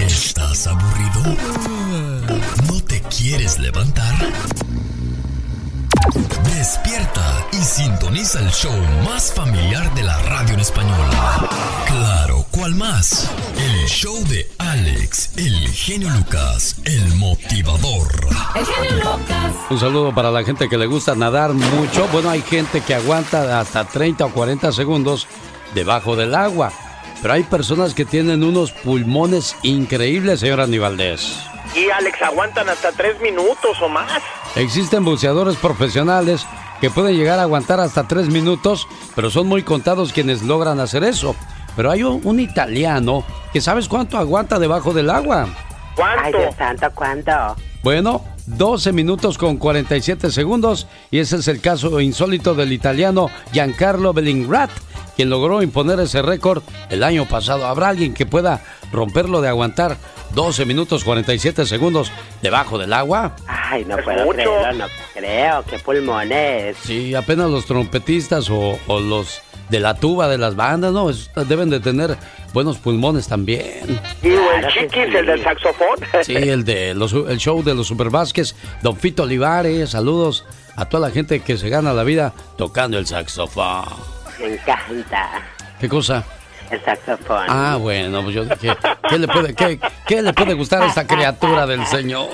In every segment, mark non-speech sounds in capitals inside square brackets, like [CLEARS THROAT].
¿Estás aburrido? ¿No te quieres levantar? Despierta y sintoniza el show más familiar de la radio en español. Claro, ¿cuál más? El show de Alex, el genio Lucas, el motivador. El genio Lucas. Un saludo para la gente que le gusta nadar mucho. Bueno, hay gente que aguanta hasta 30 o 40 segundos debajo del agua. Pero hay personas que tienen unos pulmones increíbles, señor Aníbaldez. Y Alex, aguantan hasta tres minutos o más. Existen buceadores profesionales que pueden llegar a aguantar hasta tres minutos, pero son muy contados quienes logran hacer eso. Pero hay un, un italiano que sabes cuánto aguanta debajo del agua. ¿Cuánto? Ay, Dios santo, ¿cuánto? Bueno, 12 minutos con 47 segundos y ese es el caso insólito del italiano Giancarlo Bellingrat, quien logró imponer ese récord el año pasado. ¿Habrá alguien que pueda romperlo de aguantar 12 minutos 47 segundos debajo del agua? Ay, no Es puedo mucho. creerlo, no creo. ¿Qué pulmones? Sí, apenas los trompetistas o, o los de la tuba de las bandas, ¿no? Es- deben de tener buenos pulmones también. Y el que chiquis, el del saxofón. Sí, el de los, el show de los Super Vázquez, Don Fito Olivares, saludos a toda la gente que se gana la vida tocando el saxofón. Me encanta. ¿Qué cosa? El saxofón. Ah, bueno, pues yo dije, ¿qué le puede, qué, qué le puede gustar a esta criatura del Señor?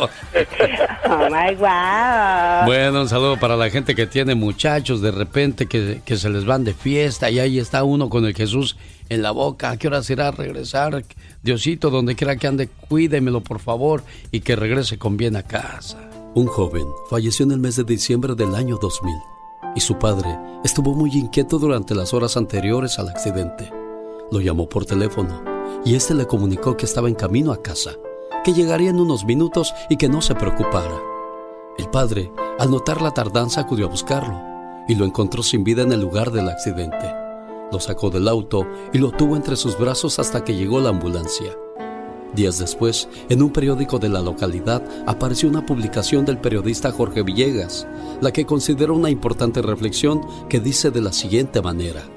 Oh my wow. Bueno, un saludo para la gente que tiene muchachos de repente que, que se les van de fiesta y ahí está uno con el Jesús en la boca. ¿A qué hora será regresar? Diosito, donde quiera que ande, cuídemelo por favor y que regrese con bien a casa. Un joven falleció en el mes de diciembre del año 2000 y su padre estuvo muy inquieto durante las horas anteriores al accidente. Lo llamó por teléfono y este le comunicó que estaba en camino a casa, que llegaría en unos minutos y que no se preocupara. El padre, al notar la tardanza, acudió a buscarlo y lo encontró sin vida en el lugar del accidente. Lo sacó del auto y lo tuvo entre sus brazos hasta que llegó la ambulancia. Días después, en un periódico de la localidad apareció una publicación del periodista Jorge Villegas, la que considera una importante reflexión que dice de la siguiente manera.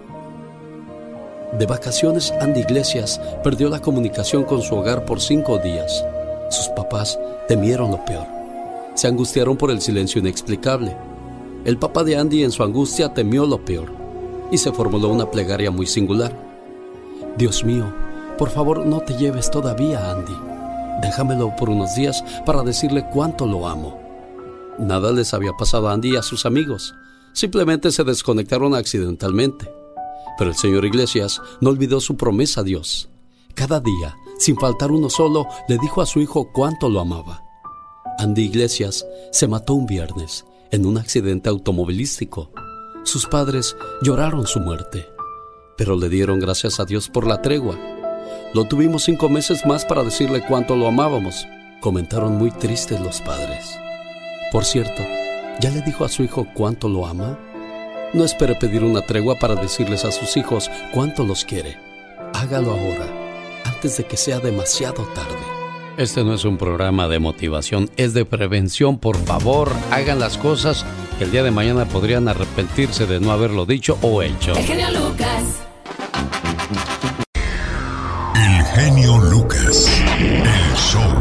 De vacaciones, Andy Iglesias perdió la comunicación con su hogar por cinco días. Sus papás temieron lo peor. Se angustiaron por el silencio inexplicable. El papá de Andy en su angustia temió lo peor y se formuló una plegaria muy singular. Dios mío, por favor no te lleves todavía a Andy. Déjamelo por unos días para decirle cuánto lo amo. Nada les había pasado a Andy y a sus amigos. Simplemente se desconectaron accidentalmente. Pero el señor Iglesias no olvidó su promesa a Dios. Cada día, sin faltar uno solo, le dijo a su hijo cuánto lo amaba. Andy Iglesias se mató un viernes en un accidente automovilístico. Sus padres lloraron su muerte, pero le dieron gracias a Dios por la tregua. Lo tuvimos cinco meses más para decirle cuánto lo amábamos, comentaron muy tristes los padres. Por cierto, ¿ya le dijo a su hijo cuánto lo ama? No espere pedir una tregua para decirles a sus hijos cuánto los quiere. Hágalo ahora, antes de que sea demasiado tarde. Este no es un programa de motivación, es de prevención. Por favor, hagan las cosas que el día de mañana podrían arrepentirse de no haberlo dicho o hecho. El genio Lucas. El genio Lucas. El show.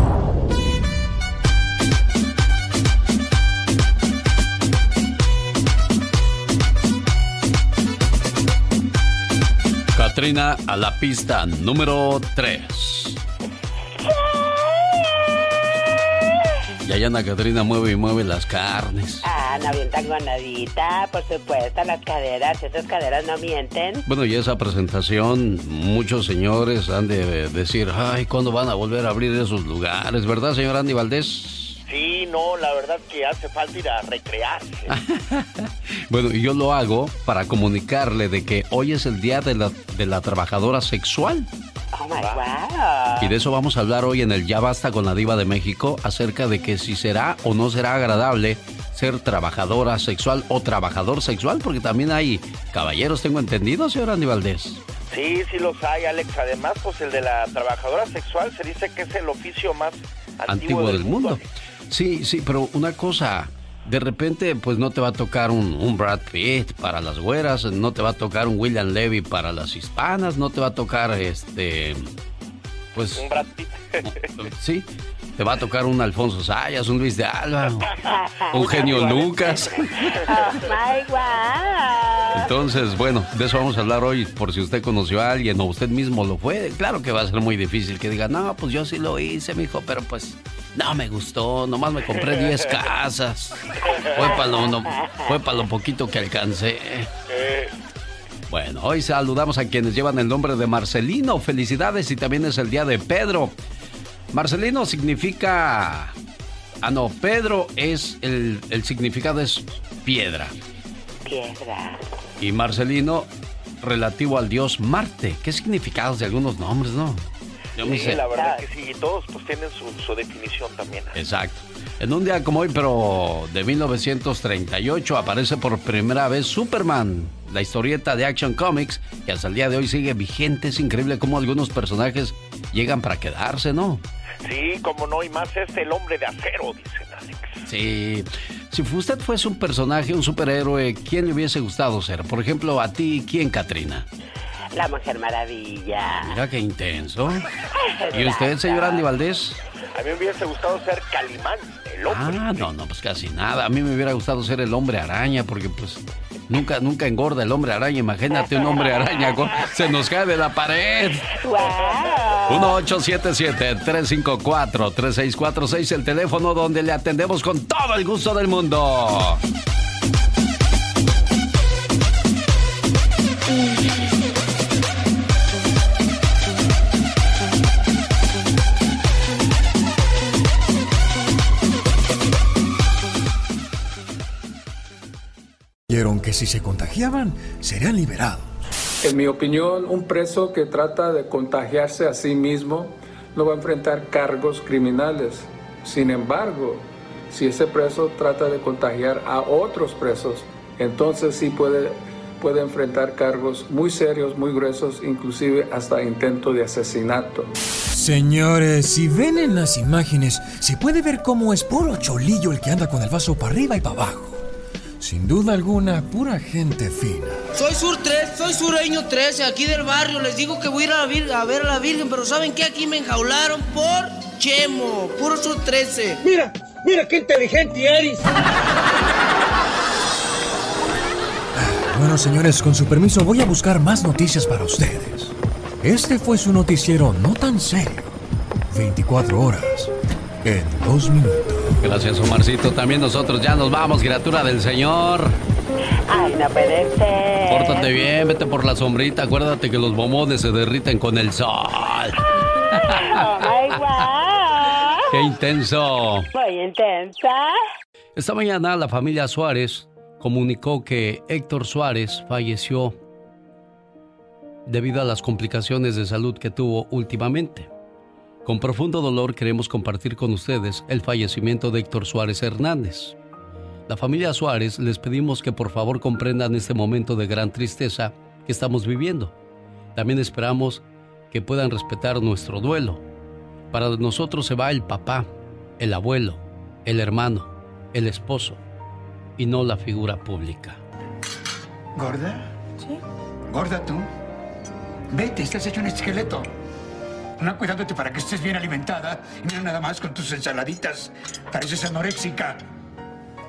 A la pista número 3. Y allá Ana Catrina mueve y mueve las carnes. Ah, no bien gonadita, por supuesto, las caderas, esas caderas no mienten. Bueno, y esa presentación, muchos señores han de decir, ay, ¿cuándo van a volver a abrir esos lugares? ¿Verdad, señor Andy Valdés? Sí, no, la verdad que hace falta ir a recrearse. [LAUGHS] bueno, y yo lo hago para comunicarle de que hoy es el día de la, de la trabajadora sexual. Oh my wow. Y de eso vamos a hablar hoy en el Ya Basta con la Diva de México, acerca de que si será o no será agradable ser trabajadora sexual o trabajador sexual, porque también hay caballeros, tengo entendido, señor Andy Valdés. Sí, sí los hay, Alex. Además, pues el de la trabajadora sexual se dice que es el oficio más antiguo, del, mundo. Sí, sí, pero una cosa, de repente pues no te va a tocar un, un, Brad Pitt para las güeras, no te va a tocar un William Levy para las hispanas, no te va a tocar este pues un Brad Pitt. sí, te va a tocar un Alfonso Sayas, un Luis de Alba, un [LAUGHS] genio Lucas. [LAUGHS] Entonces, bueno, de eso vamos a hablar hoy, por si usted conoció a alguien o usted mismo lo fue. Claro que va a ser muy difícil que diga, no, pues yo sí lo hice, mijo, pero pues no me gustó, nomás me compré 10 [LAUGHS] casas. Fue para lo, no, fue para lo poquito que alcancé. Bueno, hoy saludamos a quienes llevan el nombre de Marcelino. Felicidades y también es el día de Pedro. Marcelino significa... Ah, no, Pedro es el, el significado es piedra. Piedra. Y Marcelino relativo al dios Marte. ¿Qué significados de algunos nombres, no? Yo sí, sé. la verdad que sí, todos pues tienen su, su, definición también. Exacto. En un día como hoy, pero de 1938, aparece por primera vez Superman, la historieta de Action Comics, que hasta el día de hoy sigue vigente. Es increíble cómo algunos personajes llegan para quedarse, ¿no? Sí, como no, y más es el hombre de acero, dicen Alex. Sí. Si usted fuese un personaje, un superhéroe, ¿quién le hubiese gustado ser? Por ejemplo, a ti, ¿quién, Katrina? La Mujer Maravilla. Mira qué intenso. [LAUGHS] ¿Y usted, señor Andy Valdés? A mí me hubiese gustado ser Calimán, el hombre. Ah, no, no, pues casi nada. A mí me hubiera gustado ser el hombre araña, porque pues nunca, nunca engorda el hombre araña. Imagínate un hombre araña, se nos cae de la pared. Wow. 1877-354-3646, el teléfono donde le atendemos con todo el gusto del mundo. Que si se contagiaban, serían liberados. En mi opinión, un preso que trata de contagiarse a sí mismo no va a enfrentar cargos criminales. Sin embargo, si ese preso trata de contagiar a otros presos, entonces sí puede, puede enfrentar cargos muy serios, muy gruesos, inclusive hasta intento de asesinato. Señores, si ven en las imágenes, se puede ver cómo es puro cholillo el que anda con el vaso para arriba y para abajo. Sin duda alguna, pura gente fina. Soy Sur 3, soy sureño 13, aquí del barrio. Les digo que voy a ir a, vir a ver a la Virgen, pero ¿saben qué? Aquí me enjaularon por Chemo, puro Sur 13. Mira, mira qué inteligente eres. Bueno, señores, con su permiso voy a buscar más noticias para ustedes. Este fue su noticiero no tan serio. 24 horas en dos minutos. Gracias, Omarcito. También nosotros ya nos vamos, criatura del Señor. Ay, no puede ser. Pórtate bien, vete por la sombrita. Acuérdate que los bombones se derriten con el sol. Oh, my God. ¡Qué intenso! Muy intensa. Esta mañana la familia Suárez comunicó que Héctor Suárez falleció debido a las complicaciones de salud que tuvo últimamente. Con profundo dolor queremos compartir con ustedes el fallecimiento de Héctor Suárez Hernández. La familia Suárez les pedimos que por favor comprendan este momento de gran tristeza que estamos viviendo. También esperamos que puedan respetar nuestro duelo. Para nosotros se va el papá, el abuelo, el hermano, el esposo y no la figura pública. ¿Gorda? Sí. ¿Gorda tú? Vete, estás hecho un esqueleto. No cuidándote para que estés bien alimentada y no nada más con tus ensaladitas. Pareces anoréxica.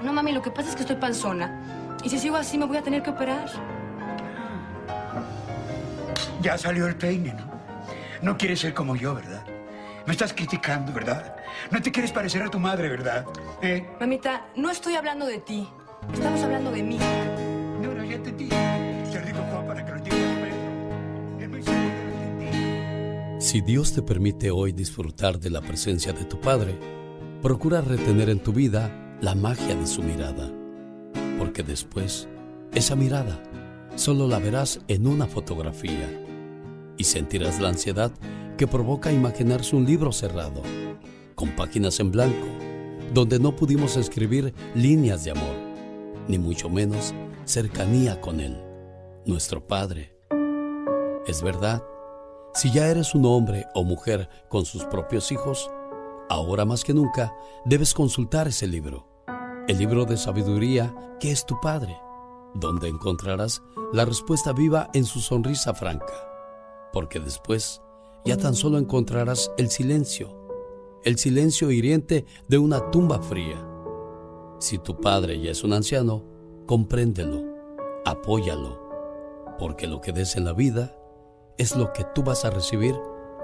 No, mami, lo que pasa es que estoy panzona. Y si sigo así me voy a tener que operar. Ya salió el peine, ¿no? No quieres ser como yo, ¿verdad? Me estás criticando, ¿verdad? No te quieres parecer a tu madre, ¿verdad? ¿Eh? Mamita, no estoy hablando de ti. Estamos hablando de mí. No, no, ya. Te lo Si Dios te permite hoy disfrutar de la presencia de tu Padre, procura retener en tu vida la magia de su mirada, porque después esa mirada solo la verás en una fotografía. Y sentirás la ansiedad que provoca imaginarse un libro cerrado, con páginas en blanco, donde no pudimos escribir líneas de amor, ni mucho menos cercanía con Él, nuestro Padre. Es verdad, si ya eres un hombre o mujer con sus propios hijos, ahora más que nunca debes consultar ese libro, el libro de sabiduría que es tu Padre, donde encontrarás la respuesta viva en su sonrisa franca, porque después ya tan solo encontrarás el silencio, el silencio hiriente de una tumba fría. Si tu padre ya es un anciano, compréndelo, apóyalo, porque lo que des en la vida es lo que tú vas a recibir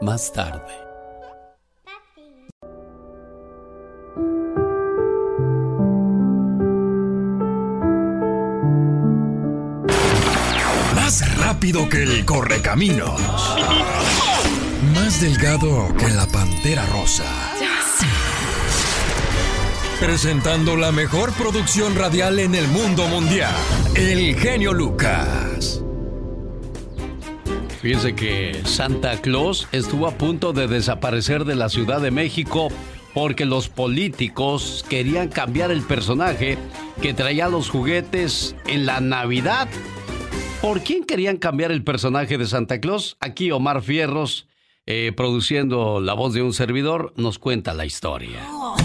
más tarde. Más rápido que el correcaminos. Más delgado que la pantera rosa. Presentando la mejor producción radial en el mundo mundial. El genio Lucas. Fíjense que Santa Claus estuvo a punto de desaparecer de la Ciudad de México porque los políticos querían cambiar el personaje que traía los juguetes en la Navidad. ¿Por quién querían cambiar el personaje de Santa Claus? Aquí Omar Fierros, eh, produciendo la voz de un servidor, nos cuenta la historia. Oh,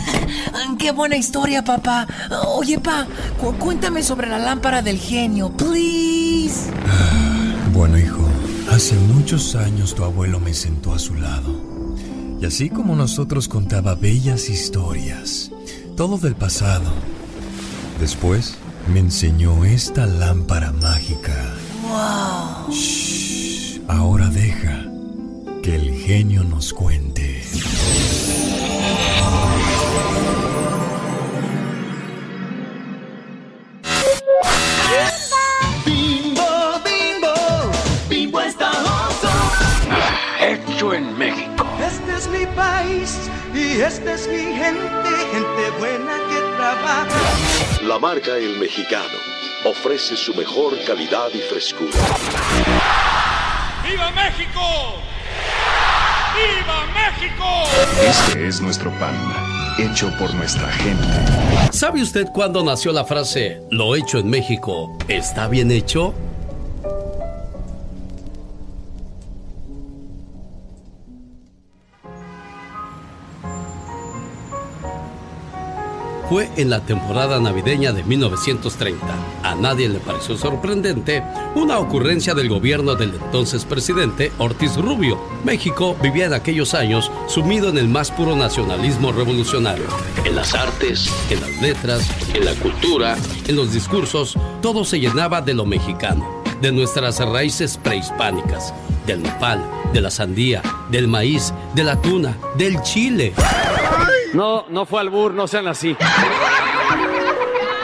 ¡Qué buena historia, papá! Oye, pa, cu- cuéntame sobre la lámpara del genio, please. Bueno, hijo, hace muchos años tu abuelo me sentó a su lado. Y así como nosotros contaba bellas historias, todo del pasado. Después me enseñó esta lámpara mágica. ¡Wow! Shh, ahora deja que el genio nos cuente. Hecho en México. Este es mi país y esta es mi gente, gente buena que trabaja. La marca El Mexicano ofrece su mejor calidad y frescura. ¡Viva México! ¡Viva México! Este es nuestro pan, hecho por nuestra gente. ¿Sabe usted cuándo nació la frase lo hecho en México está bien hecho? Fue en la temporada navideña de 1930. A nadie le pareció sorprendente una ocurrencia del gobierno del entonces presidente Ortiz Rubio. México vivía en aquellos años sumido en el más puro nacionalismo revolucionario. En las artes, en las letras, en la cultura, en los discursos, todo se llenaba de lo mexicano, de nuestras raíces prehispánicas, del nopal, de la sandía, del maíz, de la tuna, del chile. No, no fue albur, no sean así.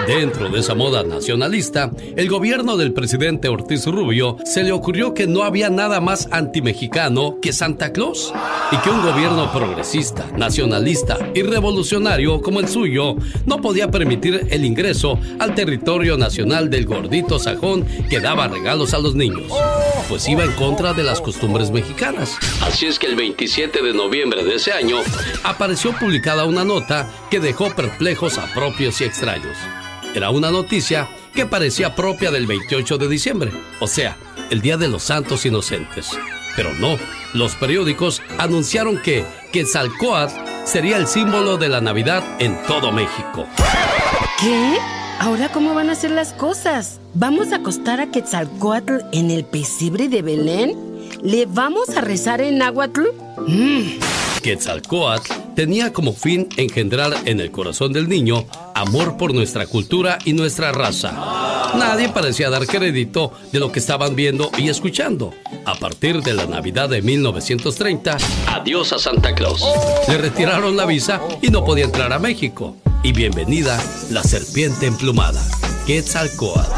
Dentro de esa moda nacionalista, el gobierno del presidente Ortiz Rubio se le ocurrió que no había nada más antimexicano que Santa Claus y que un gobierno progresista, nacionalista y revolucionario como el suyo no podía permitir el ingreso al territorio nacional del gordito sajón que daba regalos a los niños, pues iba en contra de las costumbres mexicanas. Así es que el 27 de noviembre de ese año apareció publicada una nota que dejó perplejos a propios y extraños. Era una noticia que parecía propia del 28 de diciembre, o sea, el Día de los Santos Inocentes. Pero no, los periódicos anunciaron que Quetzalcoatl sería el símbolo de la Navidad en todo México. ¿Qué? ¿Ahora cómo van a ser las cosas? ¿Vamos a acostar a Quetzalcoatl en el pesebre de Belén? ¿Le vamos a rezar en náhuatl? Mm. Quetzalcoatl tenía como fin engendrar en el corazón del niño amor por nuestra cultura y nuestra raza. Nadie parecía dar crédito de lo que estaban viendo y escuchando. A partir de la Navidad de 1930, adiós a Santa Claus. Le retiraron la visa y no podía entrar a México. Y bienvenida la serpiente emplumada, Quetzalcoatl.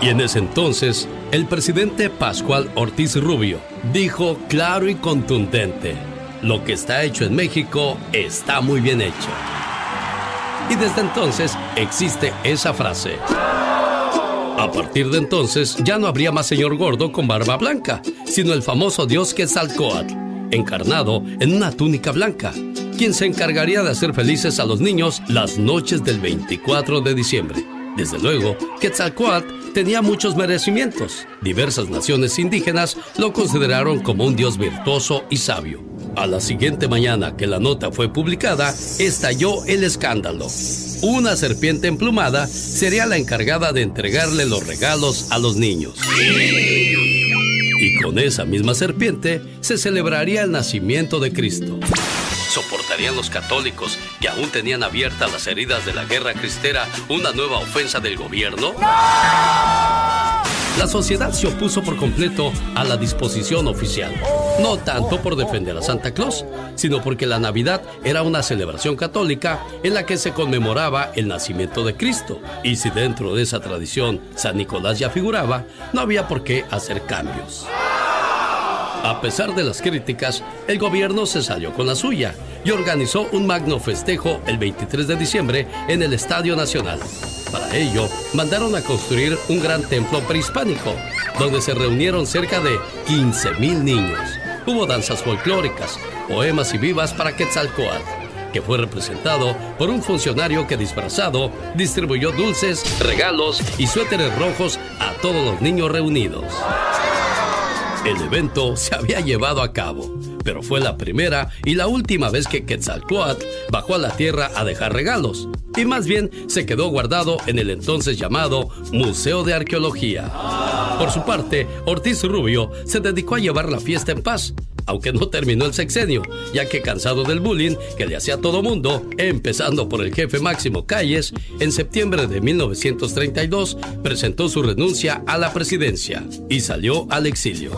Y en ese entonces, el presidente Pascual Ortiz Rubio dijo claro y contundente, lo que está hecho en México está muy bien hecho. Y desde entonces existe esa frase. A partir de entonces ya no habría más señor gordo con barba blanca, sino el famoso dios Quetzalcoatl, encarnado en una túnica blanca, quien se encargaría de hacer felices a los niños las noches del 24 de diciembre. Desde luego, Quetzalcoatl tenía muchos merecimientos. Diversas naciones indígenas lo consideraron como un dios virtuoso y sabio. A la siguiente mañana que la nota fue publicada, estalló el escándalo. Una serpiente emplumada sería la encargada de entregarle los regalos a los niños. Y con esa misma serpiente se celebraría el nacimiento de Cristo. ¿Soportarían los católicos que aún tenían abiertas las heridas de la guerra cristera una nueva ofensa del gobierno? La sociedad se opuso por completo a la disposición oficial. No tanto por defender a Santa Claus, sino porque la Navidad era una celebración católica en la que se conmemoraba el nacimiento de Cristo. Y si dentro de esa tradición San Nicolás ya figuraba, no había por qué hacer cambios. A pesar de las críticas, el gobierno se salió con la suya y organizó un magno festejo el 23 de diciembre en el Estadio Nacional. Para ello, mandaron a construir un gran templo prehispánico, donde se reunieron cerca de 15.000 niños. Hubo danzas folclóricas, poemas y vivas para Quetzalcoatl, que fue representado por un funcionario que disfrazado distribuyó dulces, regalos y suéteres rojos a todos los niños reunidos. El evento se había llevado a cabo, pero fue la primera y la última vez que Quetzalcoatl bajó a la tierra a dejar regalos, y más bien se quedó guardado en el entonces llamado Museo de Arqueología. Por su parte, Ortiz Rubio se dedicó a llevar la fiesta en paz, aunque no terminó el sexenio, ya que cansado del bullying que le hacía a todo mundo, empezando por el jefe Máximo Calles, en septiembre de 1932 presentó su renuncia a la presidencia y salió al exilio.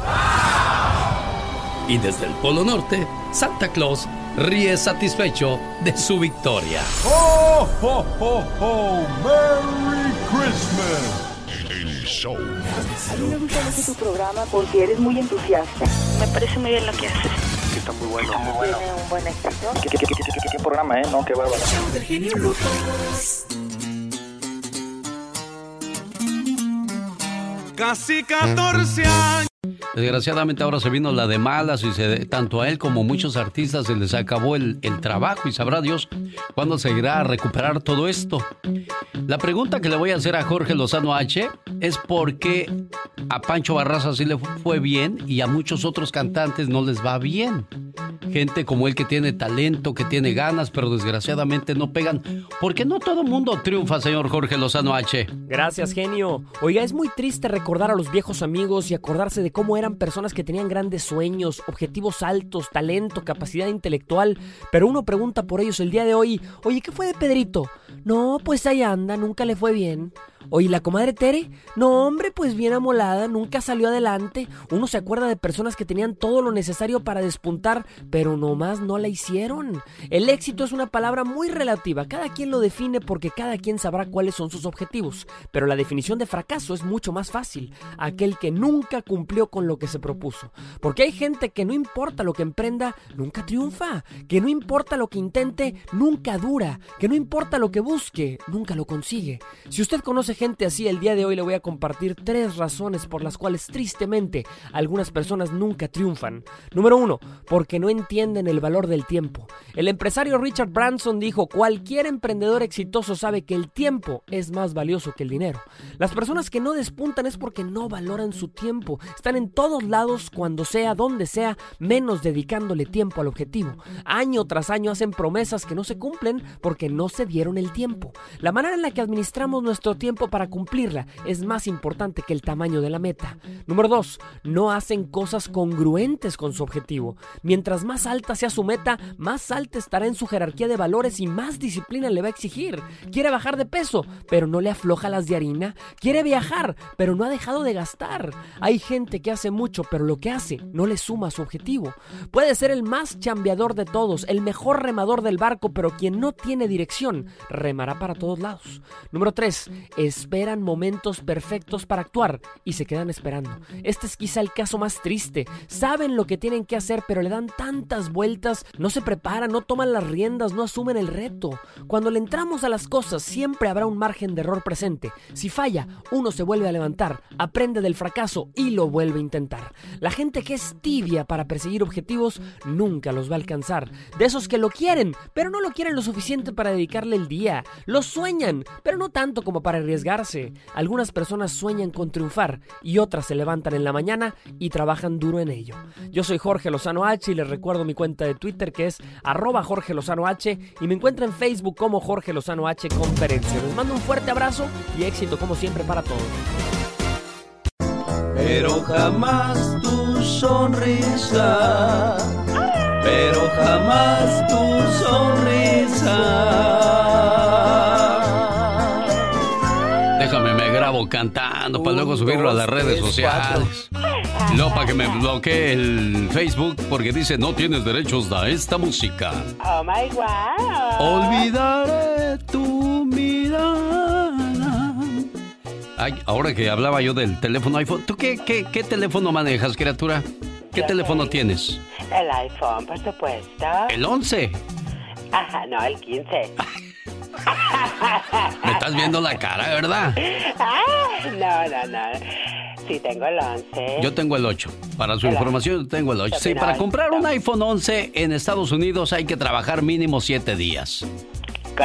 Y desde el Polo Norte, Santa Claus ríe satisfecho de su victoria. ¡Merry Christmas! Show. A mí me gusta mucho tu programa porque eres muy entusiasta. Me parece muy bien lo que haces. Que está muy bueno. Muy bueno. Tiene un buen éxito. ¿Qué, qué, qué, qué, qué, qué programa, eh? No, qué bárbaro. Casi 14 años. Desgraciadamente ahora se vino la de malas y tanto a él como a muchos artistas se les acabó el, el trabajo y sabrá Dios cuándo se irá a recuperar todo esto. La pregunta que le voy a hacer a Jorge Lozano H es por qué a Pancho Barraza sí le fue bien y a muchos otros cantantes no les va bien. Gente como él que tiene talento, que tiene ganas, pero desgraciadamente no pegan. Porque no todo mundo triunfa, señor Jorge Lozano H. Gracias, genio. Oiga, es muy triste recordar a los viejos amigos y acordarse de cómo eran personas que tenían grandes sueños, objetivos altos, talento, capacidad intelectual, pero uno pregunta por ellos el día de hoy, oye, ¿qué fue de Pedrito? No, pues ahí anda, nunca le fue bien. Oye, ¿la comadre Tere? No, hombre, pues bien amolada, nunca salió adelante. Uno se acuerda de personas que tenían todo lo necesario para despuntar, pero nomás no la hicieron. El éxito es una palabra muy relativa, cada quien lo define porque cada quien sabrá cuáles son sus objetivos. Pero la definición de fracaso es mucho más fácil, aquel que nunca cumplió con lo que se propuso. Porque hay gente que no importa lo que emprenda, nunca triunfa, que no importa lo que intente, nunca dura, que no importa lo que busque, nunca lo consigue. Si usted conoce gente así, el día de hoy le voy a compartir tres razones por las cuales tristemente algunas personas nunca triunfan. Número uno, porque no entienden el valor del tiempo. El empresario Richard Branson dijo, cualquier emprendedor exitoso sabe que el tiempo es más valioso que el dinero. Las personas que no despuntan es porque no valoran su tiempo. Están en todos lados, cuando sea, donde sea, menos dedicándole tiempo al objetivo. Año tras año hacen promesas que no se cumplen porque no se dieron el tiempo. La manera en la que administramos nuestro tiempo para cumplirla es más importante que el tamaño de la meta. Número 2. No hacen cosas congruentes con su objetivo. Mientras más alta sea su meta, más alta estará en su jerarquía de valores y más disciplina le va a exigir. Quiere bajar de peso, pero no le afloja las de harina. Quiere viajar, pero no ha dejado de gastar. Hay gente que hace mucho, pero lo que hace no le suma a su objetivo. Puede ser el más chambeador de todos, el mejor remador del barco, pero quien no tiene dirección, remará para todos lados. Número 3. Esperan momentos perfectos para actuar y se quedan esperando. Este es quizá el caso más triste. Saben lo que tienen que hacer, pero le dan tantas vueltas, no se preparan, no toman las riendas, no asumen el reto. Cuando le entramos a las cosas, siempre habrá un margen de error presente. Si falla, uno se vuelve a levantar, aprende del fracaso y lo vuelve a intentar. La gente que es tibia para perseguir objetivos nunca los va a alcanzar. De esos que lo quieren, pero no lo quieren lo suficiente para dedicarle el día. Lo sueñan, pero no tanto como para Algunas personas sueñan con triunfar y otras se levantan en la mañana y trabajan duro en ello. Yo soy Jorge Lozano H y les recuerdo mi cuenta de Twitter que es arroba Jorge Lozano H y me encuentra en Facebook como Jorge Lozano H Conferencia. Les mando un fuerte abrazo y éxito como siempre para todos. Pero jamás tu sonrisa, pero jamás tu sonrisa. Cantando para luego subirlo a las redes sociales. No, para que me bloquee el Facebook porque dice no tienes derechos a esta música. Oh my wow. Olvidaré tu mirada. Ay, ahora que hablaba yo del teléfono iPhone, ¿tú qué, qué, qué teléfono manejas, criatura? ¿Qué Yo teléfono tienes? El iPhone, por supuesto. El 11. Ajá, no, el 15. [LAUGHS] [LAUGHS] Me estás viendo la cara, ¿verdad? Ah, no, no, no. Sí, tengo el 11. Yo tengo el 8. Para su El información, yo tengo el 8. Sí, para comprar un iPhone 11 en Estados Unidos hay que trabajar mínimo 7 días.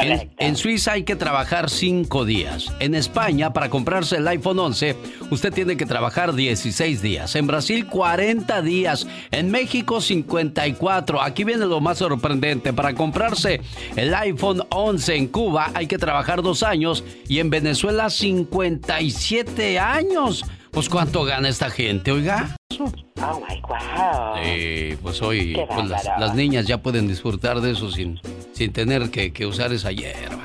En, en Suiza hay que trabajar 5 días. En España, para comprarse el iPhone 11, usted tiene que trabajar 16 días. En Brasil, 40 días. En México, 54. Aquí viene lo más sorprendente. Para comprarse el iPhone 11 en Cuba hay que trabajar 2 años. Y en Venezuela, 57 años. Pues ¿cuánto gana esta gente, oiga? Oh my wow. Eh, pues hoy pues, las, niñas ya pueden disfrutar de eso sin, sin tener que, que usar esa hierba.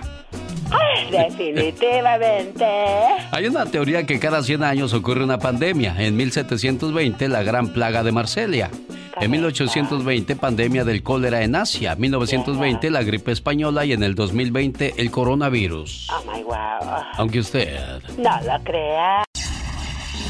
Definitivamente. [LAUGHS] Hay una teoría que cada 100 años ocurre una pandemia. En 1720, la gran plaga de Marsella. En 1820, pandemia del cólera en Asia. 1920, la gripe española. Y en el 2020, el coronavirus. Oh my wow. Aunque usted... No lo crea.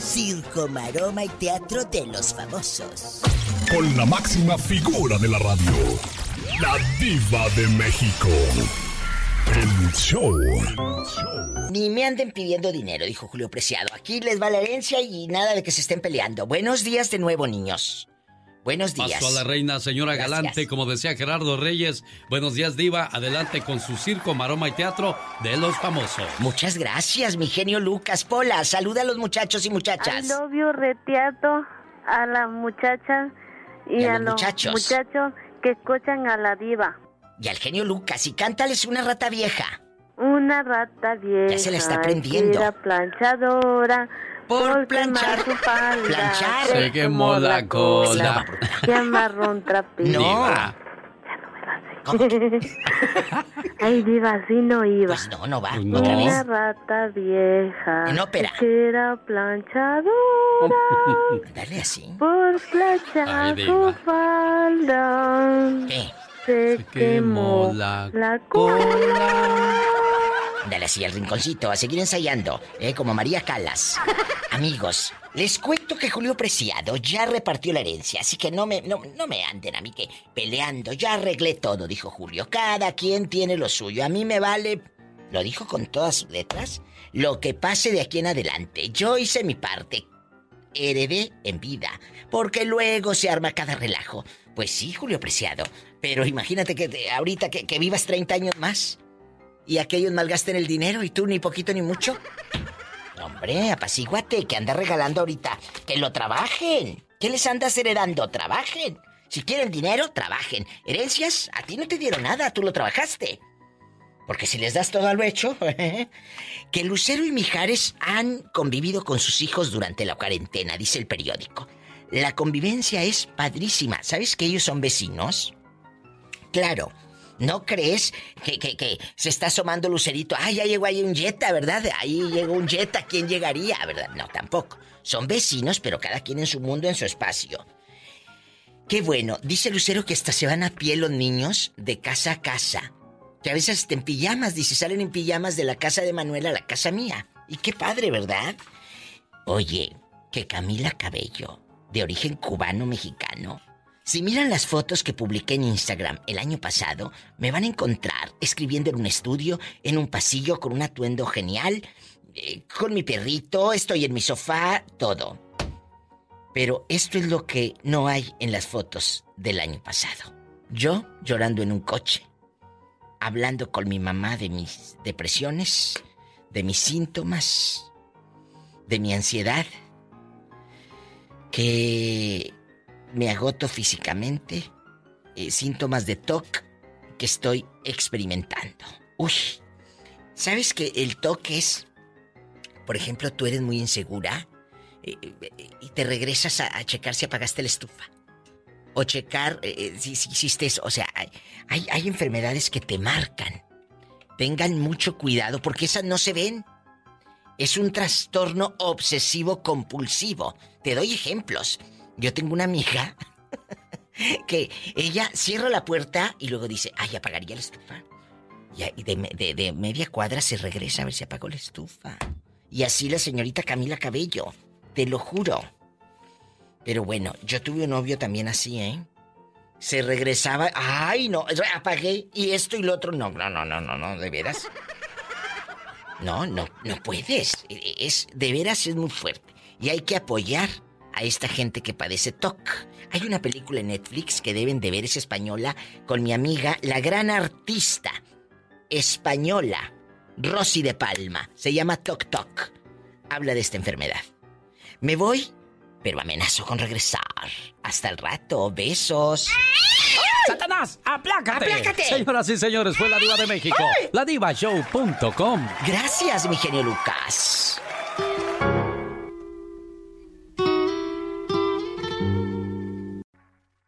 Circo, maroma y teatro de los famosos. Con la máxima figura de la radio. La Diva de México. El show. Ni me anden pidiendo dinero, dijo Julio Preciado. Aquí les va la herencia y nada de que se estén peleando. Buenos días de nuevo, niños. Buenos días. Paso a la reina, señora Gracias. Galante, como decía Gerardo Reyes. Buenos días, Diva. Adelante con su circo, maroma y teatro de los famosos. Muchas gracias, mi genio Lucas. Pola, saluda a los muchachos y muchachas. I love you, Reteato, a las muchachas y, Y a a, los los muchachos. muchachos que escuchan a la diva. Y al genio Lucas, y cántales una rata vieja. Una rata vieja. Ya se la está aprendiendo. Era planchadora. Por planchar su falda. planchar. Se quemó la cola. Y amarrón trapito. Diva. [LAUGHS] Ay, diva, así no iba. Pues no, no va. Pues no. Otra vez. Una rata vieja. En ópera. Que era planchadora. [LAUGHS] Dale así. Por planchar su falda. ¿Qué? Se, quemó la cola. Dale así al rinconcito, a seguir ensayando, ¿eh? como María Calas. [LAUGHS] Amigos, les cuento que Julio Preciado ya repartió la herencia, así que no me, no, no me anden a mí que peleando. Ya arreglé todo, dijo Julio. Cada quien tiene lo suyo. A mí me vale, lo dijo con todas sus letras, lo que pase de aquí en adelante. Yo hice mi parte. heredé en vida. Porque luego se arma cada relajo. Pues sí, Julio Preciado. Pero imagínate que ahorita que, que vivas 30 años más y aquellos malgasten el dinero y tú ni poquito ni mucho. Hombre, apacíguate, que anda regalando ahorita. Que lo trabajen. ¿Qué les andas heredando? Trabajen. Si quieren dinero, trabajen. Herencias, a ti no te dieron nada, tú lo trabajaste. Porque si les das todo a lo hecho, [LAUGHS] que Lucero y Mijares han convivido con sus hijos durante la cuarentena, dice el periódico. La convivencia es padrísima. ¿Sabes que ellos son vecinos? Claro. ¿No crees que, se está asomando Lucerito? Ah, ya llegó ahí un Jetta, ¿verdad? Ahí llegó un Jetta, ¿quién llegaría? ¿Verdad? No, tampoco. Son vecinos, pero cada quien en su mundo, en su espacio. Qué bueno. Dice Lucero que hasta se van a pie los niños de casa a casa. Que a veces en pijamas, dice, salen en pijamas de la casa de Manuel a la casa mía. Y qué padre, ¿verdad? Oye, que Camila Cabello, de origen cubano-mexicano, si miran las fotos que publiqué en Instagram el año pasado, me van a encontrar escribiendo en un estudio, en un pasillo con un atuendo genial, eh, con mi perrito, estoy en mi sofá, todo. Pero esto es lo que no hay en las fotos del año pasado. Yo llorando en un coche, hablando con mi mamá de mis depresiones, de mis síntomas, de mi ansiedad, que me agoto físicamente, eh, síntomas de TOC que estoy experimentando. Uy, ¿sabes que el TOC es, por ejemplo, tú eres muy insegura eh, eh, y te regresas a, checar si apagaste la estufa? O checar si, hiciste eso. O sea, hay enfermedades que te marcan. Tengan mucho cuidado porque esas no se ven. Es un trastorno obsesivo compulsivo. Te doy ejemplos. Yo tengo una amiga [LAUGHS] que ella cierra la puerta y luego dice, ay, apagaría la estufa. Y de, de- media cuadra se regresa a ver si apagó la estufa. Y así la señorita Camila Cabello, te lo juro. Pero bueno, yo tuve un novio también así, ¿eh? Se regresaba, ay, no, apagué y esto y lo otro, no, no, no, no, no, no, de veras. No, no, no puedes. E- Es, de veras es muy fuerte. Y hay que apoyar a esta gente que padece TOC. Hay una película en Netflix que deben de ver, es española, con mi amiga, la gran artista española, Rosy de Palma. Se llama TOC TOC. Habla de esta enfermedad. Me voy, pero amenazo con regresar. Hasta el rato, besos. ¡Satanás! ¡Aplácate! ¡Aplácate! Señoras y señores, fue la diva de México. La divashow.com. Gracias, mi genio Lucas.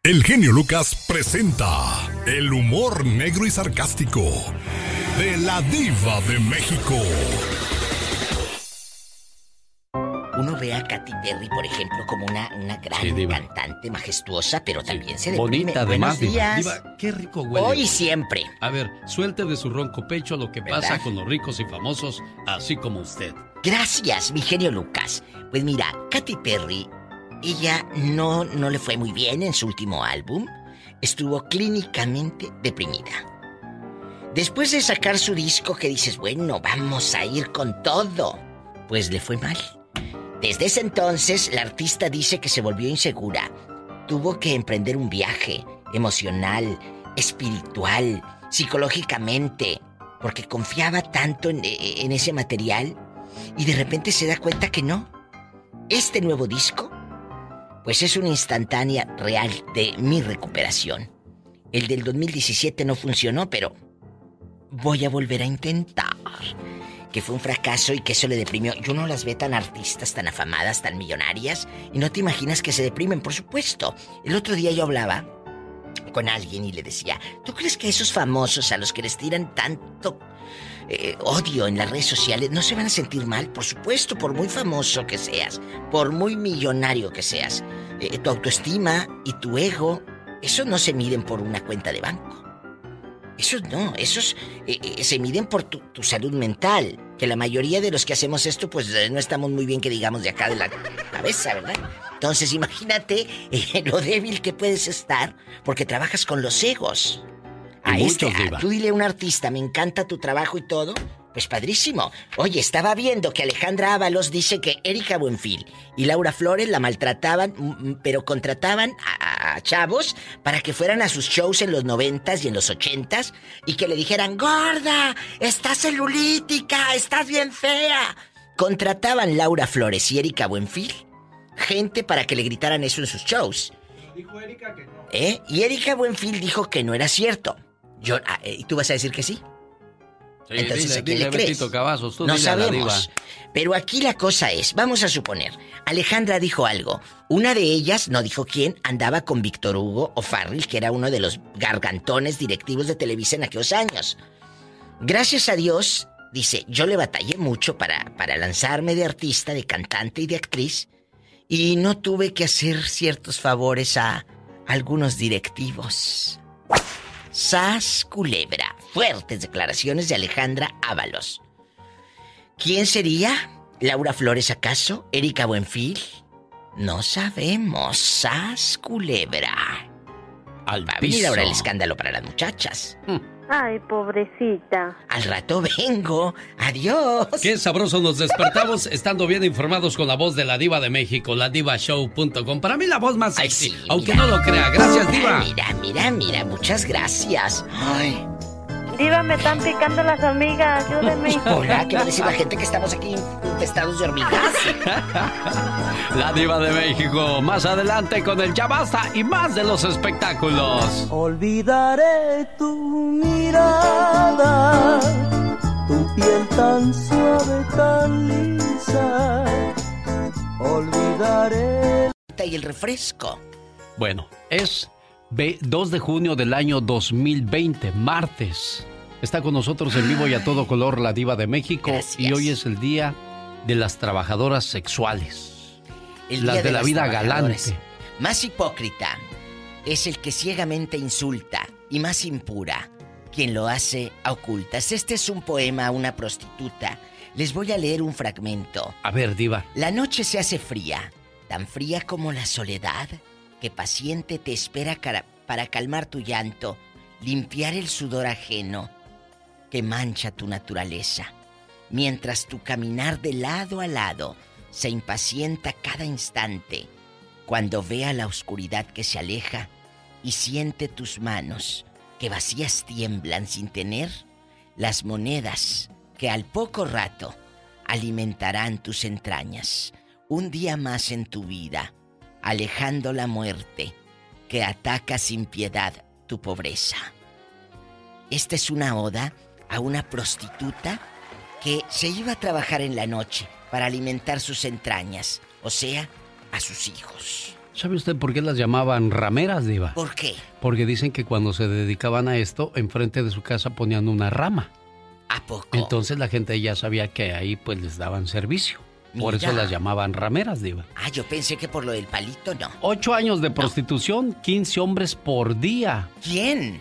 El genio Lucas presenta el humor negro y sarcástico de la diva de México. Uno ve a Katy Perry, por ejemplo, como una, una gran Sí, cantante majestuosa, pero también se deprime. Bonita además, diva. días. Diva, qué rico huele. Hoy y siempre. A ver, suelte de su ronco pecho lo que pasa con los ricos y famosos, así como usted. Gracias, mi genio Lucas. Pues mira, Katy Perry, ella no, no le fue muy bien en su último álbum. Estuvo clínicamente deprimida. Después de sacar su disco que dices, bueno, vamos a ir con todo, pues le fue mal. Desde ese entonces, la artista dice que se volvió insegura. Tuvo que emprender un viaje emocional, espiritual, psicológicamente, porque confiaba tanto en, en ese material y de repente se da cuenta que no. Este nuevo disco, pues es una instantánea real de mi recuperación. El del 2017 no funcionó, pero voy a volver a intentar. Que fue un fracaso y que eso le deprimió. Yo no las ve tan artistas, tan afamadas, tan millonarias. Y no te imaginas que se deprimen, por supuesto. El otro día yo hablaba con alguien y le decía, ¿tú crees que esos famosos a los que les tiran tanto eh, odio en las redes sociales no se van a sentir mal? Por supuesto, por muy famoso que seas, por muy millonario que seas. Eh, tu autoestima y tu ego, eso no se miden por una cuenta de banco. Esos no, esos eh, se miden por tu, tu salud mental. Que la mayoría de los que hacemos esto, pues no estamos muy bien, que digamos, de acá de la cabeza, ¿verdad? Entonces, imagínate [LAUGHS] lo débil que puedes estar porque trabajas con los egos. A este, muchos, a- Diva. tú dile a un artista, me encanta tu trabajo y todo, Pues padrísimo. Oye, estaba viendo que Alejandra Ábalos dice que Erika Buenfil y Laura Flores la maltrataban, pero contrataban a, a chavos para que fueran a sus shows en los noventas y en los ochentas y que le dijeran, gorda, estás celulítica, estás bien fea. Contrataban Laura Flores y Erika Buenfil gente para que le gritaran eso en sus shows. Dijo Erika que no. ¿Eh? Y Erika Buenfil dijo que no era cierto. Yo, ah, eh, ¿Y tú vas a decir que sí? Sí, Entonces, dile, ¿a quién dile, le crees? Betito Cavazos, tú no sabemos. Pero aquí la cosa es, vamos a suponer, Alejandra dijo algo. Una de ellas, no dijo quién, andaba con Víctor Hugo O'Farrill, que era uno de los gargantones directivos de Televisa en aquellos años. Gracias a Dios, dice, yo le batallé mucho para, para lanzarme de artista, de cantante y de actriz, y no tuve que hacer ciertos favores a algunos directivos. Sas Culebra. Fuertes declaraciones de Alejandra Ábalos. ¿Quién sería? ¿Laura Flores acaso? ¿Erika Buenfil? No sabemos. Sas Culebra. Al Va a venir ahora el escándalo para las muchachas. Ay, pobrecita. Al rato vengo. Adiós. Qué sabroso nos despertamos [LAUGHS] estando bien informados con la voz de la diva de México, la divashow.com. Para mí la voz más sexy, aunque no lo crea. Gracias, diva. Mira, mira, mira. Muchas gracias. Ay. Diva, me están picando las hormigas, ayúdenme. [LAUGHS] Hola, ¿qué va a decir la gente que estamos aquí infestados de hormigas? [LAUGHS] La diva de México, más adelante con el Ya Basta y más de los espectáculos. Olvidaré tu mirada, tu piel tan suave, tan lisa. Olvidaré. Y el refresco. Bueno, es 2 de junio del año 2020, martes. Está con nosotros en vivo y a todo color la diva de México y hoy es el día de las trabajadoras sexuales. El las día de, la vida galante. Más hipócrita es el que ciegamente insulta y más impura quien lo hace a ocultas. Este es un poema a una prostituta. Les voy a leer un fragmento. A ver, diva. La noche se hace fría, tan fría como la soledad, que paciente te espera para calmar tu llanto, limpiar el sudor ajeno que mancha tu naturaleza, mientras tu caminar de lado a lado se impacienta cada instante, cuando vea la oscuridad que se aleja y siente tus manos que vacías tiemblan sin tener las monedas que al poco rato alimentarán tus entrañas. Un día más en tu vida, alejando la muerte que ataca sin piedad tu pobreza. Esta es una oda a una prostituta que se iba a trabajar en la noche para alimentar sus entrañas, o sea, a sus hijos. ¿Sabe usted por qué las llamaban rameras, diva? ¿Por qué? Porque dicen que cuando se dedicaban a esto, enfrente de su casa ponían una rama. ¿A poco? Entonces la gente ya sabía que ahí pues les daban servicio. Por eso las llamaban rameras, diva. Ah, yo pensé que por lo del palito no. Ocho años de prostitución, 15 hombres por día. ¿Quién?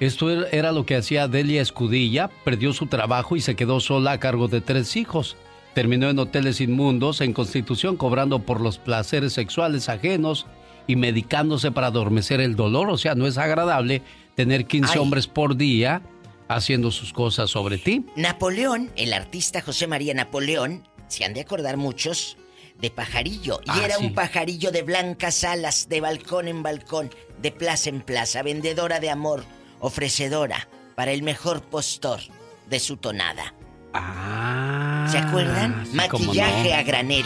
Esto er- era lo que hacía Delia Escudilla, perdió su trabajo y se quedó sola a cargo de tres hijos. Terminó en hoteles inmundos en Constitución cobrando por los placeres sexuales ajenos y medicándose para adormecer el dolor. O sea, no es agradable tener 15 Ay. hombres por día haciendo sus cosas sobre ti. Napoleón, el artista José María Napoleón, se han de acordar muchos de pajarillo. Y Ah, era sí. un pajarillo de blancas alas, de balcón en balcón, de plaza en plaza, vendedora de amor, ofrecedora para el mejor postor de su tonada. Ah, ¿Se acuerdan? sí, Maquillaje no. a granel.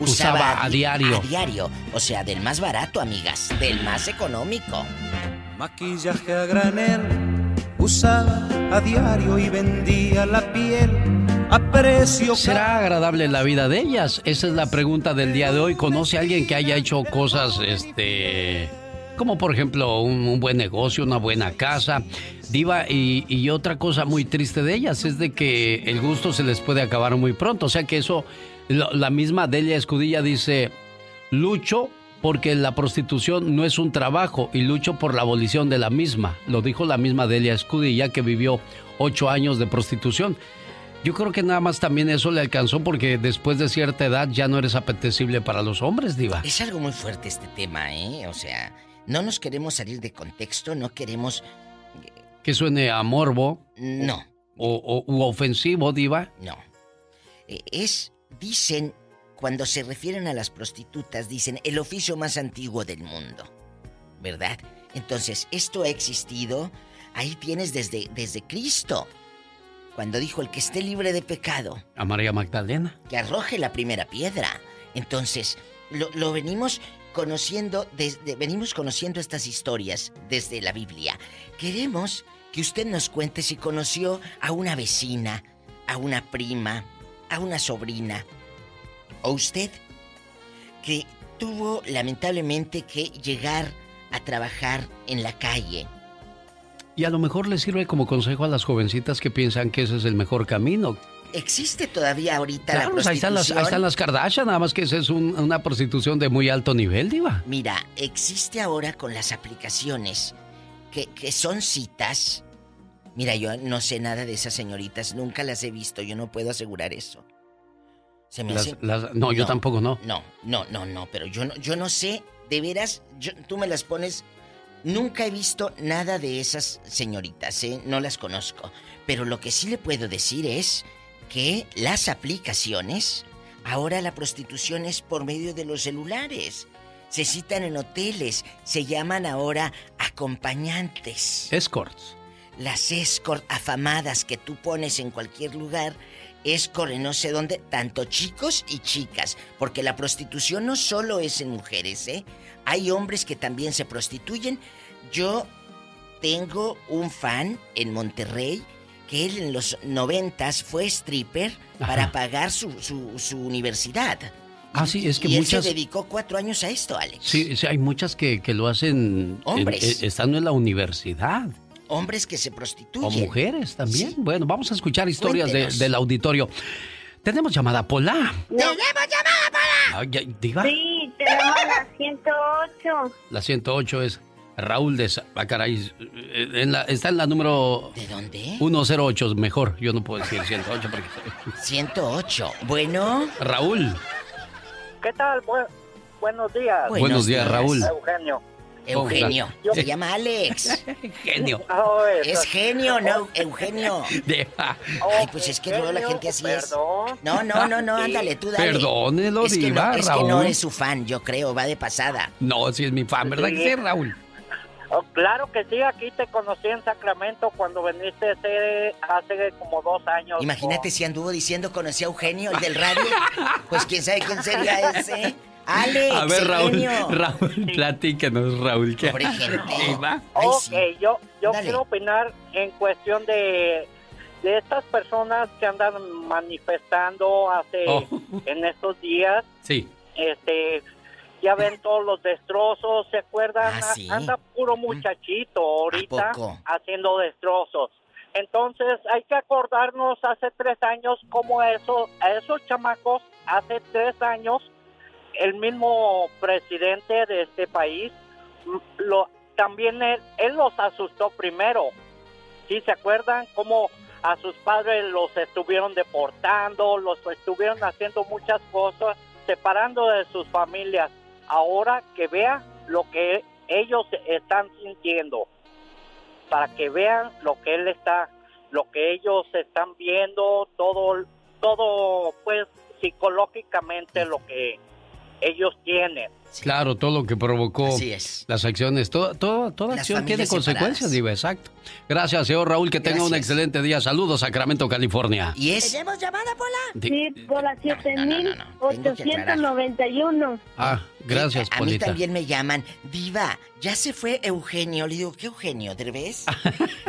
Usaba a di- diario. A diario. O sea, del más barato, amigas. Del más económico. Maquillaje a granel, usaba a diario y vendía la piel a precio ¿Será agradable la vida de ellas? Esa es la pregunta del día de hoy. ¿Conoce a alguien que haya hecho cosas, este, como por ejemplo un, un buen negocio, una buena casa? Diva, y, y otra cosa muy triste de ellas es de que el gusto se les puede acabar muy pronto. O sea que eso, lo- la misma Delia Escudilla dice, lucho porque la prostitución no es un trabajo y lucho por la abolición de la misma. Lo dijo la misma Delia Escudilla que vivió ocho años de prostitución. Yo creo que nada más también eso le alcanzó porque después de cierta edad ya no eres apetecible para los hombres, diva. Es algo muy fuerte este tema, ¿eh? O sea, no nos queremos salir de contexto, no queremos... Que suene a morbo. No. o, u ofensivo, Diva? No. Eh, es, dicen, cuando se refieren a las prostitutas, dicen el oficio más antiguo del mundo. ¿Verdad? Entonces, esto ha existido. Ahí tienes desde, desde Cristo. Cuando dijo el que esté libre de pecado. A María Magdalena. Que arroje la primera piedra. Entonces, lo, venimos conociendo, desde, venimos conociendo estas historias desde la Biblia. Queremos que usted nos cuente si conoció a una vecina, a una prima, a una sobrina, o usted que tuvo lamentablemente que llegar a trabajar en la calle. Y a lo mejor le sirve como consejo a las jovencitas que piensan que ese es el mejor camino, ¿Existe todavía ahorita la prostitución? Pues ahí están, las, ahí están las Kardashian, nada más que esa es una prostitución de muy alto nivel, Diva. Mira, existe ahora con las aplicaciones que, que son citas. Mira, yo no sé nada de esas señoritas, nunca las he visto, yo no puedo asegurar eso. Se me no, yo tampoco no. No, no, no, no, pero yo no, yo no sé, de veras, tú me las pones. Nunca he visto nada de esas señoritas, ¿eh? No las conozco. Pero lo que sí le puedo decir es que las aplicaciones, ahora la prostitución es por medio de los celulares. Se citan en hoteles, se llaman ahora acompañantes. Escorts. Las escort afamadas que tú pones en cualquier lugar, escort en no sé dónde, tanto chicos y chicas, porque la prostitución no solo es en mujeres, ¿eh? Hay hombres que también se prostituyen. Yo tengo un fan en Monterrey que él en los noventas fue stripper para pagar su, su, universidad. Ah, sí, es que y muchas... Él se dedicó cuatro años a esto, Alex. Sí, sí hay muchas que, lo hacen... Hombres. estando en la universidad. Hombres que se prostituyen. O mujeres también. Bueno, vamos a escuchar historias del auditorio. Tenemos llamada Pola. ¡Tenemos llamada Pola! ¿Diva? Sí, tenemos la 108. La 108 es... Raúl de Bacaray. En la, está en la número. ¿De dónde? 108, mejor. Yo no puedo decir 108 porque. [LAUGHS] 108. Bueno. Raúl. ¿Qué tal? buenos días. Buenos, días, Raúl. Eugenio. Eugenio. Se llama Alex. [LAUGHS] Genio. [LAUGHS] es genio, no, Eugenio. Ay, pues es que luego la gente así es. No, no, no, no, ándale, tú dale. Perdónelo, es que no, Es que no es su fan, yo creo, va de pasada. No, sí es mi fan, ¿verdad que sí, Raúl? Oh, claro que sí, aquí te conocí en Sacramento cuando viniste hace, hace como dos años. Imagínate si anduvo diciendo conocí a Eugenio, el del radio. pues quién sabe quién sería ese. [LAUGHS] Alex, a ver, Raúl, Raúl, platícanos, Raúl. ¿qué? Pobre ok, yo, yo quiero opinar en cuestión de, de estas personas que andan manifestando hace, oh. en estos días. Sí. Este, ya ven todos los destrozos, ¿se acuerdan? Ah, anda puro muchachito ahorita haciendo destrozos. Entonces hay que acordarnos hace tres años como eso, a esos chamacos, hace tres años, el mismo presidente de este país, lo, también él, él los asustó primero. ¿Sí se acuerdan cómo a sus padres los estuvieron deportando, los estuvieron haciendo muchas cosas, separando de sus familias? ahora que vea lo que ellos están sintiendo, para que vean lo que él está, lo que ellos están viendo, todo, todo, pues psicológicamente lo que ellos tienen. Claro, todo lo que provocó las acciones, todo, toda acción tiene consecuencias, digo, exacto. Gracias, señor Raúl, que tenga un excelente día. Saludos, Sacramento, California. ¿Y es? ¿Tenemos llamada, Pola? Sí, por la 7891. Ah, gracias, A mí también me llaman, Diva, ya se fue Eugenio. Le digo, ¿qué Eugenio, Derbez? [LAUGHS]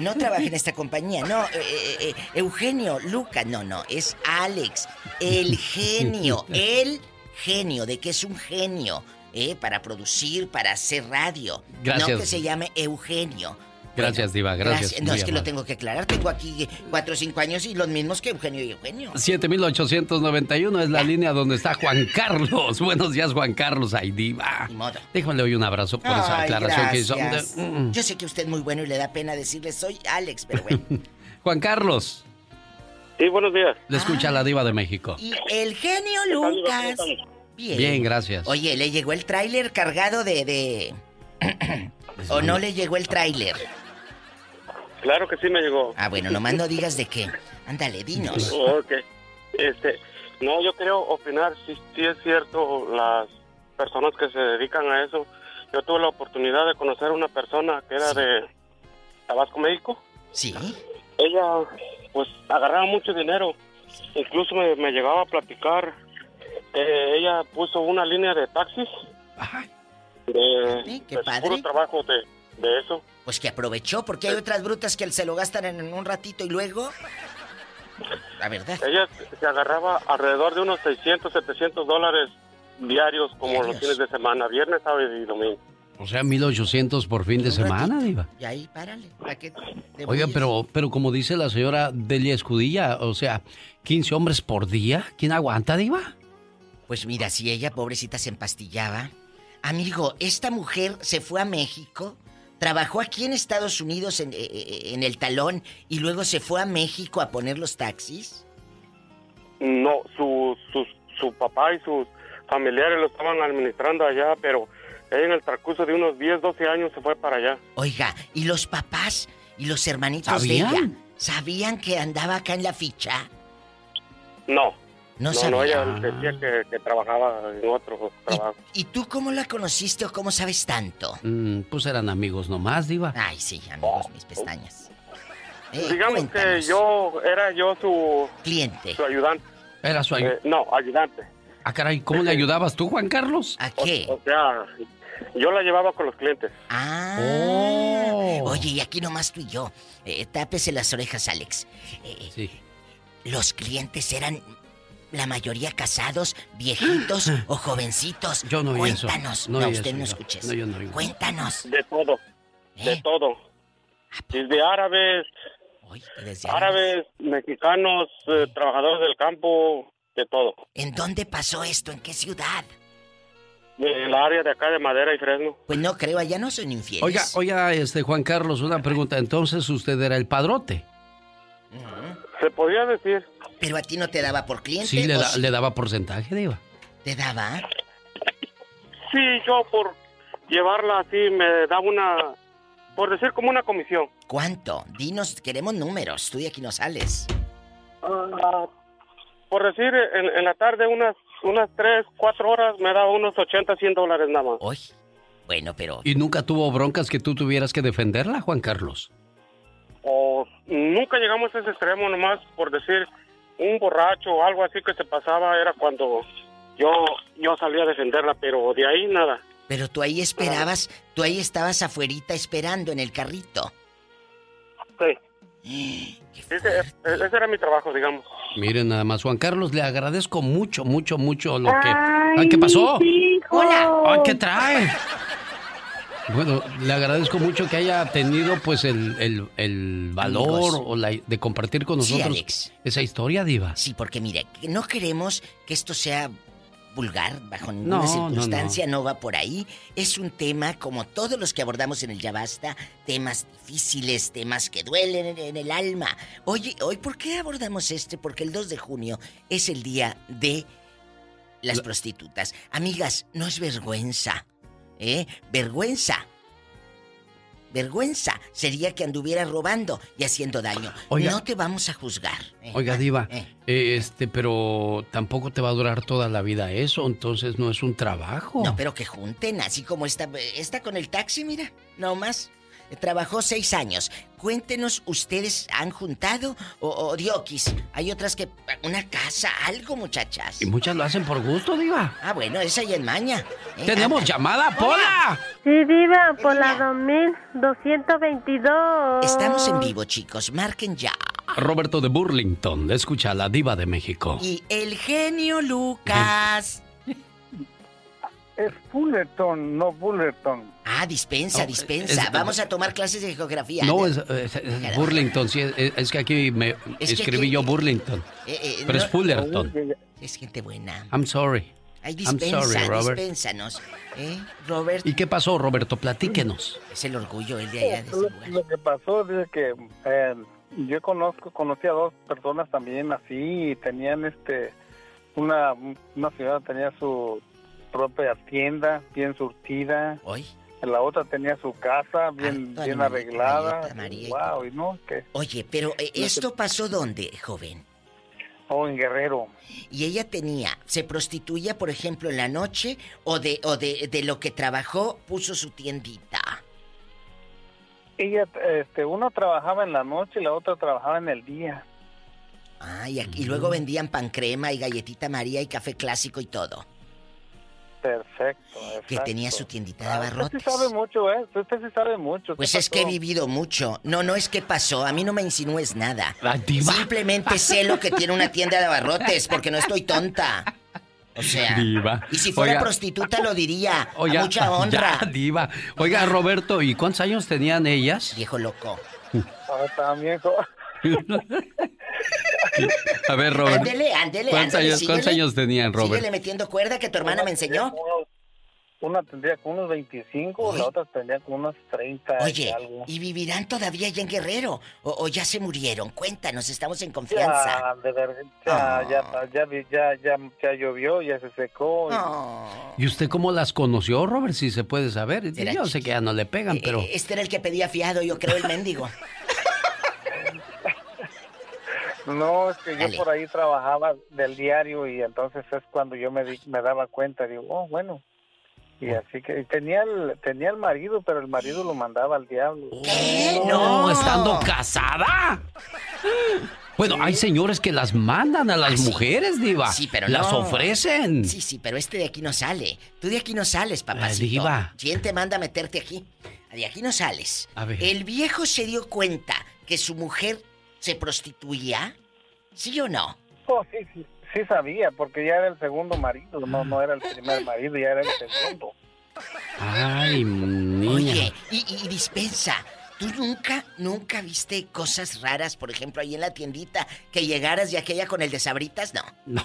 No trabaja en esta compañía, no, eh, eh, eh, Eugenio, Luca, no, no, es Alex, el [LAUGHS] genio, el genio, de que es un genio. ¿eh? para producir, para hacer radio. Gracias. No que se llame Eugenio. Gracias, Diva, gracias. No, es que lo tengo que aclarar. Tengo aquí cuatro o cinco años y los mismos que Eugenio y Eugenio. 7891 es la línea donde está Juan Carlos. [LAUGHS] Buenos días, Juan Carlos. Ay, Diva. Déjame hoy un abrazo por esa aclaración que hizo. Mm. Yo sé que usted es muy bueno y le da pena decirle soy Alex, pero bueno. [LAUGHS] Juan Carlos. Sí, buenos días. Le escucha la Diva de México. Y el genio Lucas. Bien. gracias. Oye, ¿le llegó el tráiler cargado de... de... [CLEARS THROAT] ¿O no le llegó el tráiler? Claro que sí me llegó. Ah, bueno, nomás no digas de qué. Ándale, dinos. [LAUGHS] Ok. Este, no, yo quiero opinar si, si es cierto las personas que se dedican a eso. Yo tuve la oportunidad de conocer a una persona que era de Tabasco, México. Sí. Ella, pues, agarraba mucho dinero. Incluso me, llegaba a platicar que ella puso una línea de taxis. Ajá. De, qué padre. puro trabajo de, de eso. Pues que aprovechó, porque hay otras brutas que se lo gastan en un ratito y luego... La verdad. Ella se agarraba alrededor de unos 600, 700 dólares diarios como los fines de semana, viernes, sábado y domingo. O sea, 1800 por fin de semana, Diva. Y ahí, párale. Oiga, pero, pero como dice la señora Delia Escudilla, o sea, 15 hombres por día, ¿quién aguanta, Diva? Pues mira, si ella, pobrecita, se empastillaba. Amigo, esta mujer se fue a México trabajó aquí en Estados Unidos eh, eh, en, el talón y luego se fue a México a poner los taxis? No, su, su, papá y sus familiares lo estaban administrando allá, pero en el transcurso de unos 10, 12 años se fue para allá. Oiga, ¿y los papás y los hermanitos de ella sabían que andaba acá en la ficha? No. No, no, ella decía que, trabajaba en otro trabajo. ¿Y, tú cómo la conociste o cómo sabes tanto? Mm, pues eran amigos nomás, Diva. Ay, sí, amigos, mis pestañas. Eh, Digamos que yo era yo su... Cliente. Su ayudante. Era su ayudante. Eh, no, ayudante. Ah, caray, ¿cómo le ayudabas tú, Juan Carlos? ¿A qué? O, sea, yo la llevaba con los clientes. Ah. Oh. Oye, y aquí nomás tú y yo. Eh, tápese las orejas, Alex. sí. Los clientes eran la mayoría casados, viejitos [GASPS] o jovencitos. Yo no Cuéntanos. No, no usted no escuches. No, yo no Cuéntanos. De todo. De ¿Eh? todo. Desde árabes, árabes, mexicanos, eh, trabajadores del campo, de todo. ¿En dónde pasó esto? ¿En qué ciudad? En el área de acá de Madera y Fresno. Pues no creo, allá no son infieles. Oiga, oiga, este Juan Carlos, una pregunta. Entonces usted era el padrote. Se podía decir. Pero a ti no te daba por cliente. Sí, le, daba porcentaje, Diva. ¿Te daba? Sí, yo por llevarla así me daba una. Por decir como una comisión. ¿Cuánto? Dinos, queremos números. Tú de aquí no sales. Ah, por decir, en, la tarde unas, unas 3, 4 horas me daba unos 80, 100 dólares nada más. Uy, bueno, pero... ¿Y nunca tuvo broncas que tú tuvieras que defenderla, Juan Carlos? O nunca llegamos a ese extremo, nomás por decir, un borracho o algo así que se pasaba era cuando yo, yo salía a defenderla, pero de ahí nada. Pero tú ahí esperabas, tú ahí estabas afuerita esperando en el carrito. Sí. Ese, era mi trabajo, digamos. Miren nada más, Juan Carlos, le agradezco mucho, mucho, mucho lo que... Ay, ¿qué pasó? Hola. Ay, ¿qué trae? Bueno, le agradezco mucho que haya tenido pues el, valor o la, de compartir con nosotros esa historia, Diva. Sí, porque mire, no queremos que esto sea vulgar bajo ninguna circunstancia, no, va por ahí. Es un tema como todos los que abordamos en el Ya Basta, temas difíciles, temas que duelen en, el alma. Oye, hoy ¿por qué abordamos este? Porque el 2 de junio es el día de las prostitutas. Amigas, no es vergüenza ¿Eh? Vergüenza. Vergüenza sería que anduviera robando y haciendo daño. no te vamos a juzgar. ¿eh? Oiga, Diva, ¿Eh? este, pero tampoco te va a durar toda la vida eso, entonces no es un trabajo. No, pero que junten, así como está, está con el taxi, mira, no más. Trabajó seis años. Cuéntenos, ¿ustedes han juntado o, o diokis? Hay otras que... Una casa, algo, muchachas. Y muchas lo hacen por gusto, Diva. Ah, bueno, esa ya en maña. ¿Eh? ¡Tenemos llamada, Pola! Sí, Diva, por la 2222. Estamos en vivo, chicos. Marquen ya. Roberto de Burlington, escucha la Diva de México. Y el genio Lucas. Es Fullerton, no Fullerton. Ah, dispensa, dispensa. Vamos a tomar clases de geografía. No, es, Burlington, sí, es, que aquí me escribí yo Burlington. Eh, eh, pero es Fullerton. Es gente buena. I'm sorry. Ay, dispensa, I'm sorry, Robert. dispénsanos. ¿Eh, Robert? ¿Y qué pasó, Roberto? Platíquenos. Es el orgullo el de allá. De lo, lo, que pasó es que eh, yo conozco, conocí a dos personas también así y tenían este, una, una ciudad tenía su propia tienda bien surtida. ¿Hoy? la otra tenía su casa bien, bien arreglada. wow, y no, ¿qué? Oye, pero eh, ¿esto pasó dónde, joven? Oh, en Guerrero. ¿Y ella tenía, se prostituía, por ejemplo, en la noche o de, o de, de lo que trabajó, puso su tiendita? Ella, este, una trabajaba en la noche y la otra trabajaba en el día. Ah, y, y luego vendían pan crema y galletita María y café clásico y todo. Perfecto. Que tenía su tiendita de abarrotes. usted sí sabe mucho, ¿eh? Usted sí sabe mucho. Pues es que he vivido mucho. No, no es que pasó. A mí no me insinúes nada. Simplemente sé lo que tiene una tienda de abarrotes, porque no estoy tonta. O sea, diva. y si fuera prostituta lo diría, Oiga, mucha honra. diva. Oiga, Roberto, ¿y cuántos años tenían ellas? Viejo loco. Ah, también. [LAUGHS] A ver, Robert. Ándele, ándele, ¿Cuántos, años, ¿Cuántos años tenían, Robert? Síguele metiendo cuerda que tu hermana me enseñó. Una tendría con unos 25, la otra tendría con unos 30. Oye, y, vivirán todavía allá en Guerrero? O, ya se murieron? Cuéntanos, estamos en confianza. Ya, de verdad, ya, ya, ya, ya, ya, llovió, ya se secó. Y... usted cómo las conoció, Robert? Si se puede saber. Yo sé que ya no le pegan, pero... Eh, este era el que pedía fiado, yo creo, el mendigo. [LAUGHS] No, es que yo por ahí trabajaba del diario y entonces es cuando yo me, me daba cuenta, digo, oh, bueno. Y así que tenía el, tenía el marido, pero el marido lo mandaba al diablo. No, estando casada. Bueno, hay señores que las mandan a las ah, mujeres, diva. Sí, pero Las ofrecen. Sí, sí, pero este de aquí no sale. Tú de aquí no sales, papacito. diva. ¿Quién te manda a meterte aquí? De aquí no sales. A ver. El viejo se dio cuenta que su mujer se prostituía? ¿Sí o no? Oh, sí, sí, sí sabía, porque ya era el segundo marido, no, no era el primer marido, ya era el segundo. Ay, niña. Oye, y, dispensa, ¿Tú nunca, nunca viste cosas raras, por ejemplo, ahí en la tiendita, que llegaras y aquella con el de sabritas? No. No,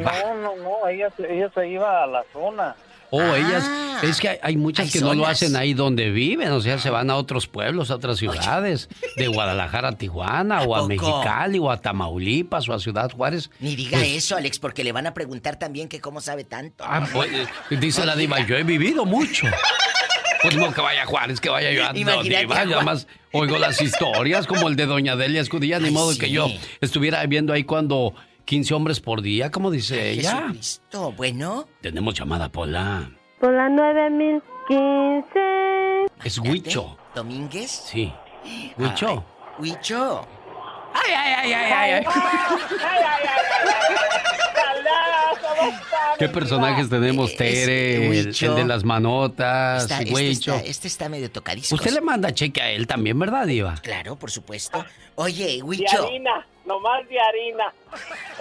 no, no, no ella, ella se iba a la zona. Oh, ellas, ah. es que hay, muchas que no lo hacen ahí donde viven, o sea, se van a otros pueblos, a otras ciudades, de Guadalajara a Tijuana, o a Mexicali, o a Tamaulipas, o a Ciudad Juárez. Ni diga pues eso, Alex, porque le van a preguntar también que cómo sabe tanto. Ah, pues, dice la diva, yo he vivido mucho. Pues no que vaya a Juárez, que vaya yo a no, diva, yo más oigo las historias como el de doña Delia Escudilla, ni modo que yo estuviera viendo ahí cuando 15 hombres por día, como dice ella. Jesucristo, bueno. Tenemos llamada, Pola. Pola 9015. Es Huicho. ¿Domínguez? Sí. Huicho. Huicho. Ay, ay, ay, ay, ay. ay. ¿Qué personajes tenemos, Tere? El, de las manotas, está, este, este, está, medio tocadísimo. Usted le manda cheque a él también, ¿verdad, Diva? Claro, por supuesto. Oye, Huicho. De harina, nomás de harina.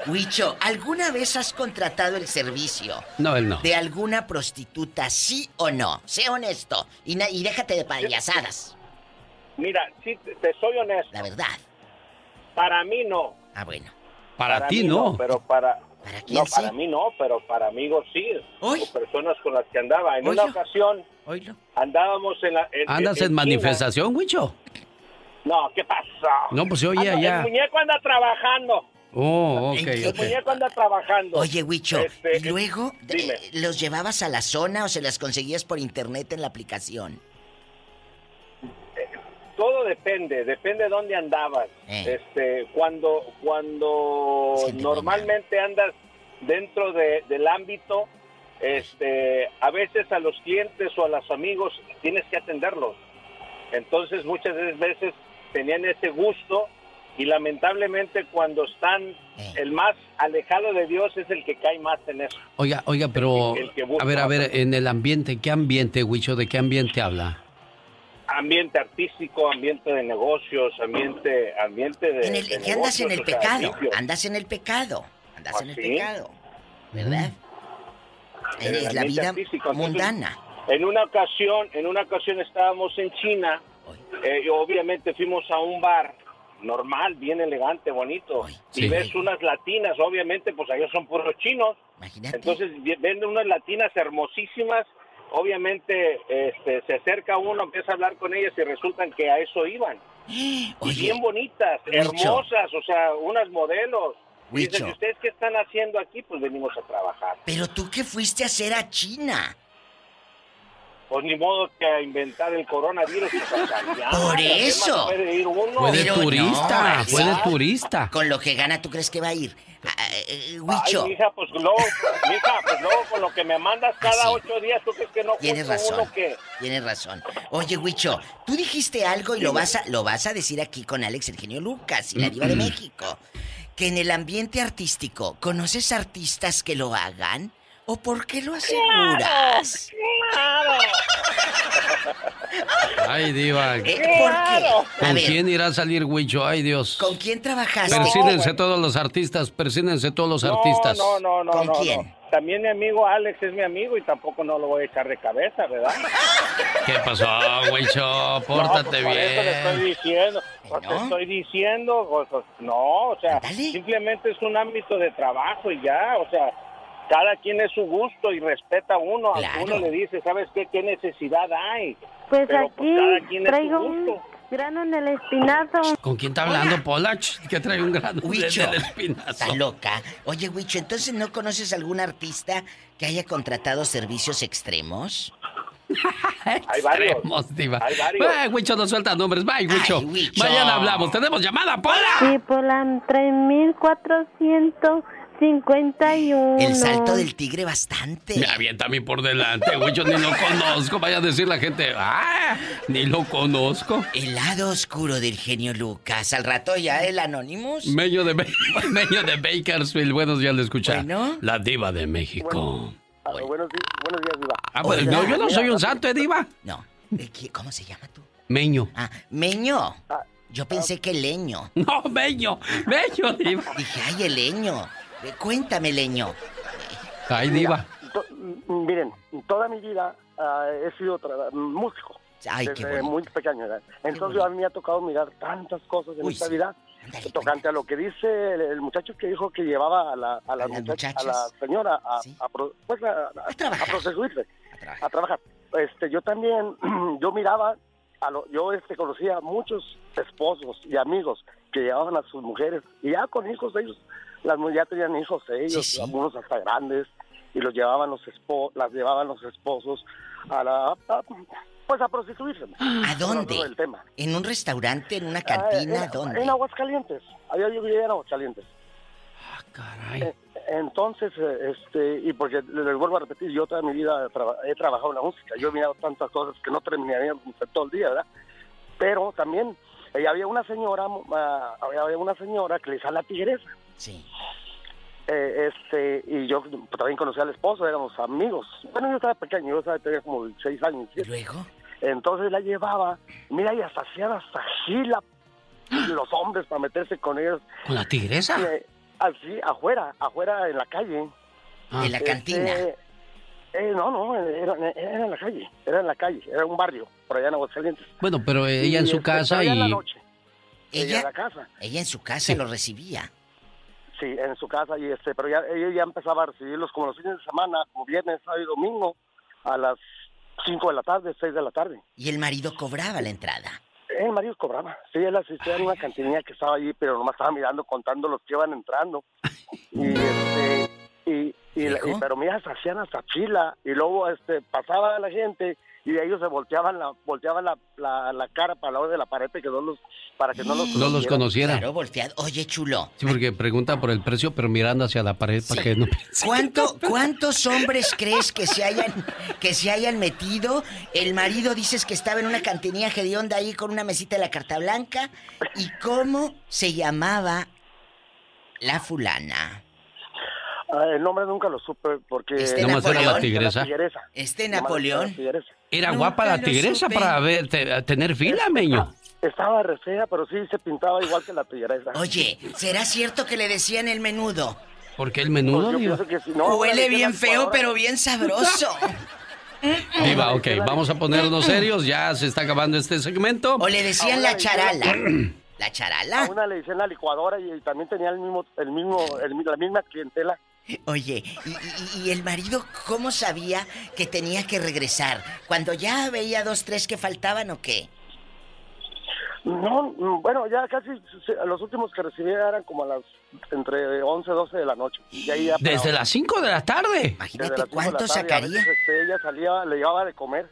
Huicho, ¿alguna vez has contratado el servicio? No, él no. ¿De alguna prostituta, sí o no? Sé honesto y, y déjate de payasadas. Mira, sí, te soy honesto. La verdad. Para mí no. Ah, bueno. Para, ti no. Pero para, no, para mí no, pero para amigos sí. O personas con las que andaba. En una ocasión andábamos en la... ¿Andas en, manifestación, Huicho? No, ¿qué pasa? No, pues oye allá. El muñeco anda trabajando. Oh, ok. El muñeco anda trabajando. Oye, Huicho, este, ¿y luego eh, los llevabas a la zona o se las conseguías por internet en la aplicación? Todo depende, depende de dónde andabas. Eh. Este, cuando cuando normalmente andas dentro del ámbito, este, a veces a los clientes o a los amigos tienes que atenderlos. Entonces muchas veces tenían ese gusto y lamentablemente cuando están eh. el más alejado de Dios es el que cae más en eso. Oiga, oiga, pero a ver, a ver, en el ambiente, ¿qué ambiente, Huicho, de qué ambiente habla? Ambiente artístico, ambiente de negocios, ambiente, ambiente de. En el, andas en el pecado, andas en el pecado, andas en el pecado, ¿verdad? En la vida mundana. En una ocasión, en una ocasión estábamos en China, eh, y obviamente fuimos a un bar normal, bien elegante, bonito, y ves unas latinas, obviamente, pues ellos son puros chinos. Imagínate. Entonces venden unas latinas hermosísimas obviamente este, se acerca uno, empieza a hablar con ellas y resultan que a eso iban. [GASPS] bien bonitas, hermosas, o sea, unas modelos. Dicen, ¿ustedes qué están haciendo aquí? Pues venimos a trabajar. Pero tú qué fuiste a hacer a China. pues ni modo que inventar el coronavirus. [LAUGHS] Por eso. Fue de turista, fue de turista. Con lo que gana, ¿tú crees que va a ir? Uh, Huicho. Ay, mija, pues luego, mija, pues luego con lo que me mandas cada ah, ocho días, ¿tú crees que no Tienes razón. Tienes razón. Oye, Huicho, tú dijiste algo y lo vas a, lo vas a decir aquí con Alex Eugenio Lucas y la diva de México. Que en el ambiente artístico, ¿conoces artistas que lo hagan? ¿O por qué lo aseguras? ¡Claro! Ay, Diva. Eh, ¿Por qué? ¿Con quién irá a salir Huicho? Ay, Dios. ¿Con quién trabajaste? Persínense todos los artistas, persínense todos los artistas. No, no, no, ¿Con no, quién? También mi amigo Alex es mi amigo y tampoco no lo voy a echar de cabeza, ¿verdad? ¿Qué pasó, Huicho? Pórtate no, pues bien. Por eso te estoy diciendo, pues te estoy diciendo, pues, pues, no, o sea, simplemente es un ámbito de trabajo y ya, o sea, cada quien es su gusto y respeta a uno. A uno le dice, ¿sabes qué? ¿Qué necesidad hay? Pues aquí traigo un grano en el espinazo. ¿Con quién está hablando, Polach? Que trae un grano Huicho, en el espinazo. Está loca. Oye, Huicho, ¿entonces no conoces algún artista que haya contratado servicios extremos? [LAUGHS] Hay varios. Diva. Hay varios. Ay, Huicho, no suelta nombres. Bye, Huicho. Ay, Huicho. Mañana hablamos. Tenemos llamada, Pola. Sí, Pola, 3400... 51. El salto del tigre bastante. Me avienta a mí por delante, güey. Yo ni lo conozco. Vaya a decir la gente, ¡ah! Ni lo conozco. El lado oscuro del genio Lucas. Al rato ya el Anonymous. Meño de, [LAUGHS] Meño de Bakersfield. Buenos días, le escucha. Bueno. La diva de México. Ah, buenos, días, buenos días, diva. Ah, pues no, yo no soy un santo, ¿eh, diva? No. ¿Cómo se llama tú? Meño. Ah, Meño. Yo pensé que leño. No, Meño. Meño, diva. Dije, ay, el leño. Cuéntame, leño. Ay, diva. miren, toda mi vida ah, he sido músico. Ay, desde muy pequeño. Entonces a mí me ha tocado mirar tantas cosas en esta vida. tocante a lo que dice el, muchacho que dijo que llevaba a la, a la, a la señora a, pues, a, trabajar. a, trabajar. Este, yo también, [CLEARS THROAT] yo miraba, a lo, yo este, conocía a muchos esposos y amigos que llevaban a sus mujeres y ya con hijos de ellos las ya tenían hijos ellos, algunos hasta grandes, y los llevaban los espo las llevaban los esposos a la pues a prostituirse. ¿A dónde? ¿En un restaurante, en una cantina? Ah, en, ¿Dónde? En Aguascalientes. Allá yo vivía en Aguascalientes. Ah, caray. Eh, entonces, eh, este, y porque les vuelvo a repetir, yo toda mi vida he trabajado en la música, yo he mirado tantas cosas que no terminaría todo el día, ¿verdad? Pero también eh, había una señora, ah, había una señora que le sale la tigresa. Sí. Eh, este, y yo también conocí al esposo, éramos amigos. Bueno, yo estaba pequeño, yo tenía como seis años. ¿Y luego? Entonces la llevaba, mira, y hasta hacían hasta gila los hombres para meterse con ellos. ¿Con la tigresa? Eh, así, afuera, afuera en la calle. Ah. ¿En la cantina? Este, eh, no, no, era, en la calle, era en la calle, era un barrio, por allá en Aguascalientes. Bueno, pero ella en su este, casa y... En la noche. Ella, en la casa. ella en su casa lo recibía. Sí, en su casa, y este, pero ya, ella ya empezaba a recibirlos como los fines de semana, como viernes, sábado y domingo, a las 5 de la tarde, 6 de la tarde. ¿Y el marido cobraba la entrada? El marido cobraba. Sí, él asistía en una cantinilla que estaba allí, pero nomás estaba mirando, contando los que iban entrando. [LAUGHS] Y, este, y, y, pero mira, se hacían hasta fila, y luego este, pasaba la gente, y ellos se volteaban la volteaban la, la, cara para el lado de la pared que no los, para que no los no los conociera. Claro, volteado. Oye, chulo. Sí, porque pregunta por el precio, pero mirando hacia la pared para que no [LAUGHS] ¿Cuánto, ¿Cuántos hombres crees que se hayan que se hayan metido? El marido dices que estaba en una cantinilla onda ahí con una mesita de la carta blanca. ¿Y cómo se llamaba la fulana? Ah, el nombre nunca lo supe porque... Este era la tigresa. Este Napoleón. Era guapa la tigresa para ver, tener fila, meño. Estaba re fea, pero sí se pintaba igual que la tigresa. Oye, ¿será cierto que le decían el menudo? ¿Por qué el menudo, pues no, Huele bien feo, pero bien sabroso. [LAUGHS] Diva, ok, vamos a ponernos serios, ya se está acabando este segmento. O le decían la charala. [CLEARS THROAT] ¿La charala? A una le decían la licuadora y, también tenía el mismo, el mismo, la misma clientela. Oye, ¿y, el marido cómo sabía que tenía que regresar? ¿Cuando ya veía dos, tres que faltaban o qué? No, bueno, ya casi los últimos que recibía eran como a las entre 11 y 12 de la noche. ¿Desde las 5 de la tarde? Imagínate cuánto sacaría. Este, ella salía, le llevaba de comer.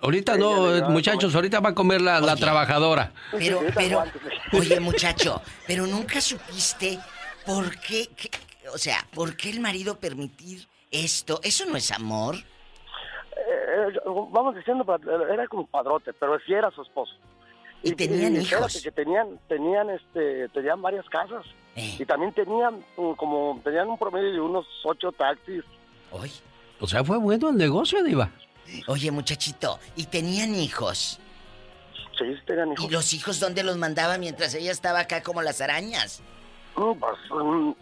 Ahorita no, muchachos, ahorita va a comer la, trabajadora. Pero, pero, oye muchacho, pero nunca supiste por qué, o sea, por qué el marido permitir esto. ¿Eso no es amor? Eh, vamos diciendo, era como padrote, pero sí era su esposo. Y, tenían hijos. Que tenían, tenían, este, tenían varias casas. Eh. Y también tenían mm, como, tenían un promedio de unos ocho taxis. Hoy. O sea, fue bueno el negocio, Diva. Oye, muchachito, ¿y tenían hijos? Sí, tenían hijos. ¿Y los hijos dónde los mandaba mientras ella estaba acá como las arañas? Mm, pues, mm,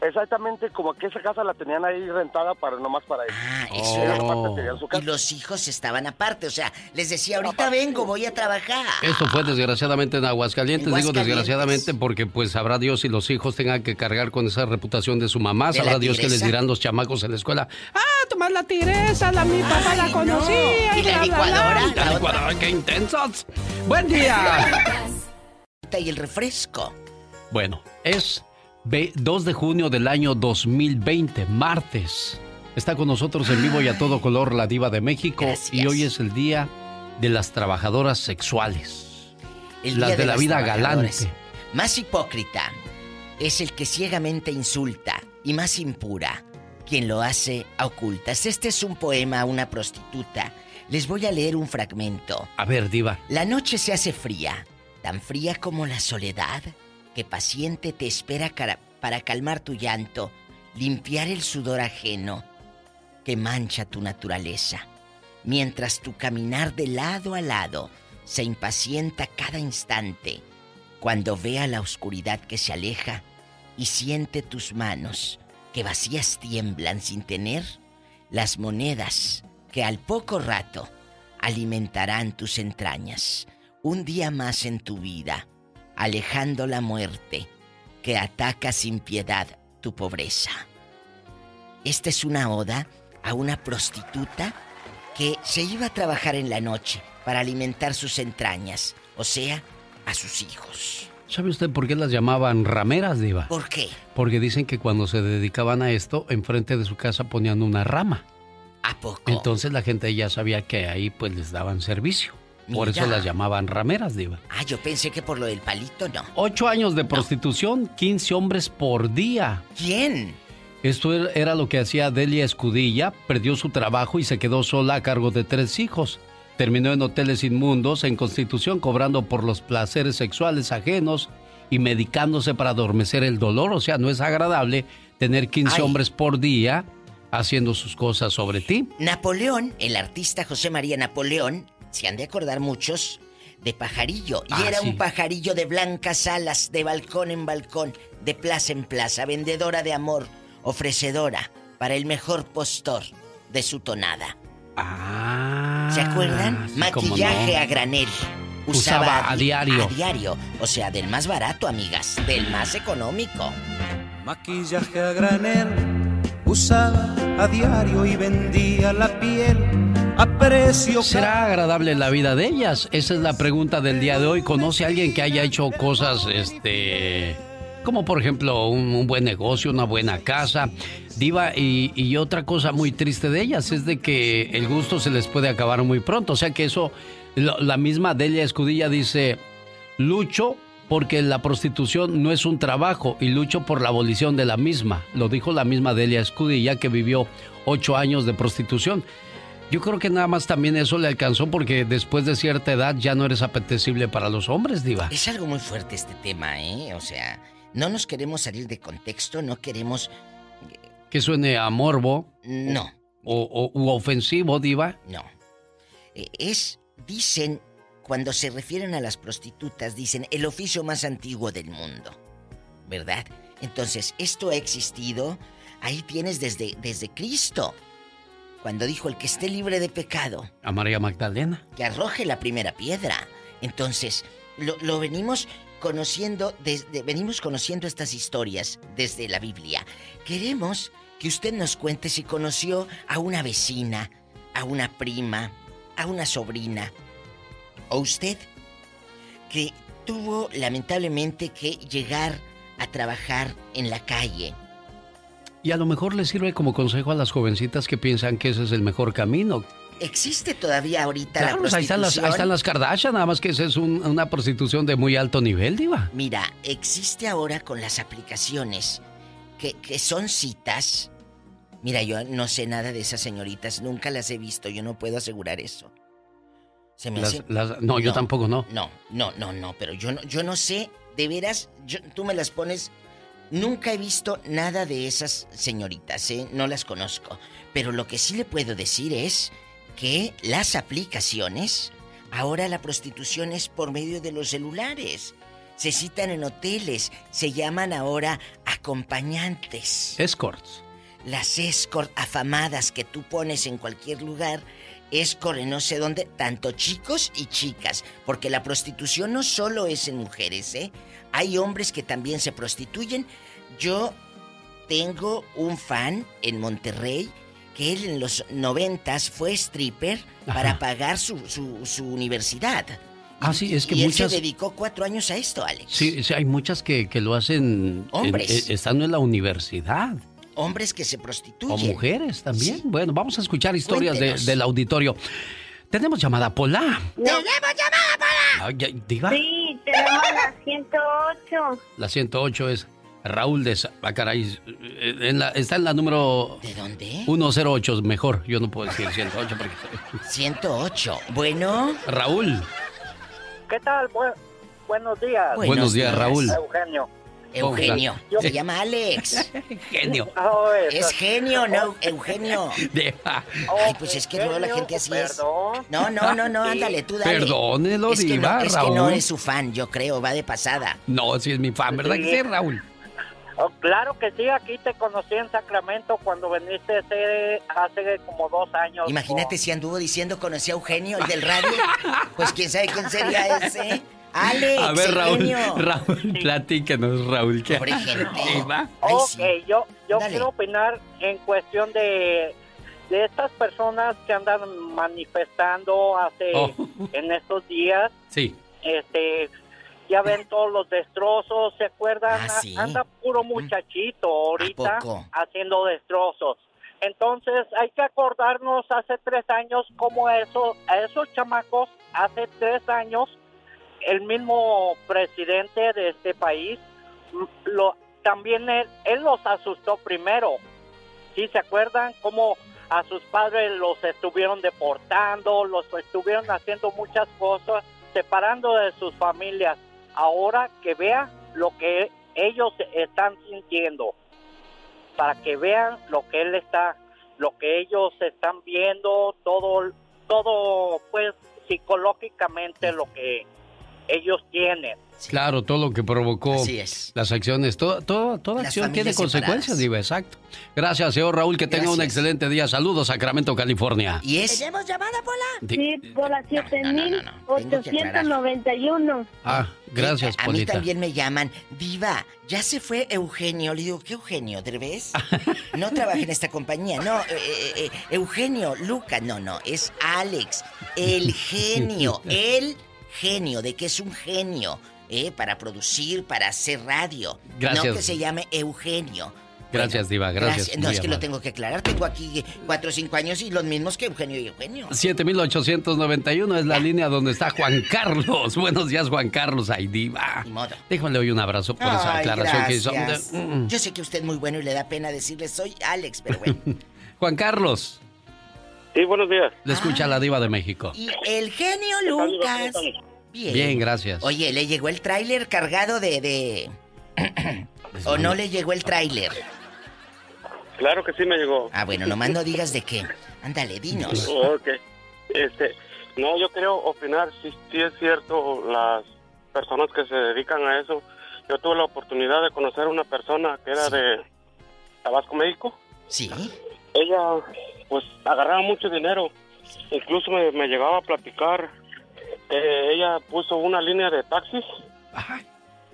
Exactamente, como que esa casa la tenían ahí rentada para nomás para ellos. Ah, eso. Y los hijos estaban aparte, o sea, les decía, ahorita vengo, voy a trabajar. Esto fue desgraciadamente en Aguascalientes, digo desgraciadamente porque pues sabrá Dios si los hijos tengan que cargar con esa reputación de su mamá, sabrá Dios que les dirán los chamacos en la escuela, ah, tomar la tigresa, la mi papá la conocía. Y, la licuadora. La, licuadora, qué intensos. Buen día. [LAUGHS] y el refresco. Bueno, es 2 de junio del año 2020, martes. Está con nosotros en vivo y a todo color la diva de México y hoy es el día de las trabajadoras sexuales. las de, la vida galante. Más hipócrita es el que ciegamente insulta y más impura quien lo hace a ocultas. Este es un poema a una prostituta. Les voy a leer un fragmento. A ver, diva. La noche se hace fría, tan fría como la soledad que paciente te espera para calmar tu llanto, limpiar el sudor ajeno que mancha tu naturaleza, mientras tu caminar de lado a lado se impacienta cada instante, cuando vea la oscuridad que se aleja y siente tus manos que vacías tiemblan sin tener las monedas que al poco rato alimentarán tus entrañas, un día más en tu vida alejando la muerte que ataca sin piedad tu pobreza. Esta es una oda a una prostituta que se iba a trabajar en la noche para alimentar sus entrañas, o sea, a sus hijos. ¿Sabe usted por qué las llamaban rameras, Diva? ¿Por qué? Porque dicen que cuando se dedicaban a esto, enfrente de su casa ponían una rama. ¿A poco? Entonces la gente ya sabía que ahí pues les daban servicio. Por eso las llamaban rameras, Diva. Ah, yo pensé que por lo del palito no. Ocho años de prostitución, 15 hombres por día. ¿Quién? Esto era lo que hacía Delia Escudilla, perdió su trabajo y se quedó sola a cargo de tres hijos. Terminó en hoteles inmundos en Constitución cobrando por los placeres sexuales ajenos y medicándose para adormecer el dolor. O sea, no es agradable tener 15 hombres por día haciendo sus cosas sobre ti. Napoleón, el artista José María Napoleón, se han de acordar muchos de pajarillo. y ah, era un pajarillo de blancas alas, de balcón en balcón, de plaza en plaza, vendedora de amor, ofrecedora para el mejor postor de su tonada. Ah, ¿Se acuerdan? Maquillaje a granel. Usaba, a, diario. A diario. O sea, del más barato, amigas. Del más económico. Maquillaje a granel. Usaba a diario y vendía la piel ¿Será agradable la vida de ellas? Esa es la pregunta del día de hoy. ¿Conoce a alguien que haya hecho cosas, este, como por ejemplo un, buen negocio, una buena casa? Diva, y, otra cosa muy triste de ellas es de que el gusto se les puede acabar muy pronto. O sea que eso, la misma Delia Escudilla dice, lucho porque la prostitución no es un trabajo y lucho por la abolición de la misma. Lo dijo la misma Delia Escudilla que vivió ocho años de prostitución. Yo creo que nada más también eso le alcanzó porque después de cierta edad ya no eres apetecible para los hombres, Diva. Es algo muy fuerte este tema, ¿eh? O sea, no nos queremos salir de contexto, no queremos. Eh, que suene a morbo. No. O, u ofensivo, Diva. No. Eh, es, dicen, cuando se refieren a las prostitutas, dicen el oficio más antiguo del mundo. ¿Verdad? Entonces, esto ha existido. Ahí tienes desde, desde Cristo cuando dijo el que esté libre de pecado. A María Magdalena. Que arroje la primera piedra. Entonces, lo, venimos conociendo, desde, venimos conociendo estas historias desde la Biblia. Queremos que usted nos cuente si conoció a una vecina, a una prima, a una sobrina, o usted que tuvo lamentablemente que llegar a trabajar en la calle y a lo mejor le sirve como consejo a las jovencitas que piensan que ese es el mejor camino. existe todavía ahorita la pues ahí están, las, ahí están las Kardashian, nada más que esa es una prostitución de muy alto nivel, Diva. Mira, existe ahora con las aplicaciones que, que son citas. Mira, yo no sé nada de esas señoritas, nunca las he visto, yo no puedo asegurar eso. Se me hace... no, yo tampoco no. No, no, no, no, pero yo no, yo no sé, de veras, tú me las pones. Nunca he visto nada de esas señoritas, ¿eh? No las conozco. Pero lo que sí le puedo decir es que las aplicaciones, ahora la prostitución es por medio de los celulares. Se citan en hoteles, se llaman ahora acompañantes. Escorts. Las escort afamadas que tú pones en cualquier lugar, escort en no sé dónde, tanto chicos y chicas, porque la prostitución no solo es en mujeres, ¿eh? Hay hombres que también se prostituyen. Yo tengo un fan en Monterrey que él en los noventas fue stripper para pagar su, su, universidad. Ah, sí, es que y muchas... él se dedicó cuatro años a esto, Alex. Sí, sí hay muchas que, lo hacen... Hombres. Eh, estando en la universidad. Hombres que se prostituyen. O mujeres también. Bueno, vamos a escuchar historias del auditorio. Tenemos llamada Pola. ¡Tenemos llamada Pola! ¿Diva? Sí, tenemos la 108. La 108 es Raúl de Bacaray. En la, está en la número. ¿De dónde? 108, mejor. Yo no puedo decir 108 porque. [LAUGHS] 108. Bueno. Raúl. ¿Qué tal? buenos días. Buenos, días, Raúl. Eugenio. Eugenio. Se llama Alex. [LAUGHS] Genio. [LAUGHS] Oh, es genio, no, Eugenio. Ay, pues es que luego la gente así es. No, no, no, no, ándale, tú dale. Perdónelo, es que no, Es que no es su fan, yo creo, va de pasada. No, sí es mi fan, ¿verdad que sí, Raúl? Oh, claro que sí, aquí te conocí en Sacramento cuando viniste hace, como dos años. Imagínate si anduvo diciendo conocí a Eugenio, el del radio. Pues quién sabe quién sería ese. Alex, A ver, Raúl, Raúl, platícanos, Raúl. ¿qué? Pobre gente. ok, yo, yo quiero opinar en cuestión de, de estas personas que andan manifestando hace, oh. en estos días. Sí. Este, ya ven todos los destrozos, ¿se acuerdan? Ah, anda puro muchachito ahorita haciendo destrozos. Entonces hay que acordarnos hace tres años como eso, a esos chamacos, hace tres años, el mismo presidente de este país, mm, lo, también él, él los asustó primero. ¿Sí se acuerdan cómo a sus padres los estuvieron deportando, los estuvieron haciendo muchas cosas, separando de sus familias? Ahora que vea lo que ellos están sintiendo, para que vean lo que él está, lo que ellos están viendo, todo, todo, pues psicológicamente lo que ellos tienen. Claro, todo lo que provocó las acciones, todo, todo, toda acción tiene consecuencias, digo, exacto. Gracias, señor Raúl, que tenga un excelente día. Saludos, Sacramento, California. ¿Y es? ¿Tenemos llamada, Pola? Sí, por la 7891. Ah, gracias, A mí también me llaman, Diva, ya se fue Eugenio. Le digo, ¿qué Eugenio, Derbez? No trabaja en esta compañía, no, eh, eh, eh, Eugenio, Luca, no, no, es Alex, el [LAUGHS] genio, el genio, de que es un genio. ¿eh? para producir, para hacer radio. Gracias. No que se llame Eugenio. Gracias, Diva, gracias. No, es que lo tengo que aclarar. Tengo aquí cuatro o cinco años y los mismos que Eugenio y Eugenio. 7891 es la línea donde está Juan Carlos. [LAUGHS] Buenos días, Juan Carlos. Ay, Diva. Déjame hoy un abrazo por esa aclaración que hizo. Mm. Yo sé que usted es muy bueno y le da pena decirle soy Alex, pero bueno. [LAUGHS] Juan Carlos. Sí, buenos días. Le escucha la Diva de México. Y el genio Lucas. Bien. gracias. Oye, ¿le llegó el tráiler cargado de... de... ¿O no le llegó el tráiler? Claro que sí me llegó. Ah, bueno, nomás no digas de qué. Ándale, dinos. [LAUGHS] ok. Este, no, yo creo opinar si sí, es cierto las personas que se dedican a eso. Yo tuve la oportunidad de conocer a una persona que era de Tabasco, México. Sí. Ella, pues, agarraba mucho dinero. Incluso me, me llegaba a platicar eh, ella puso una línea de taxis. Ajá.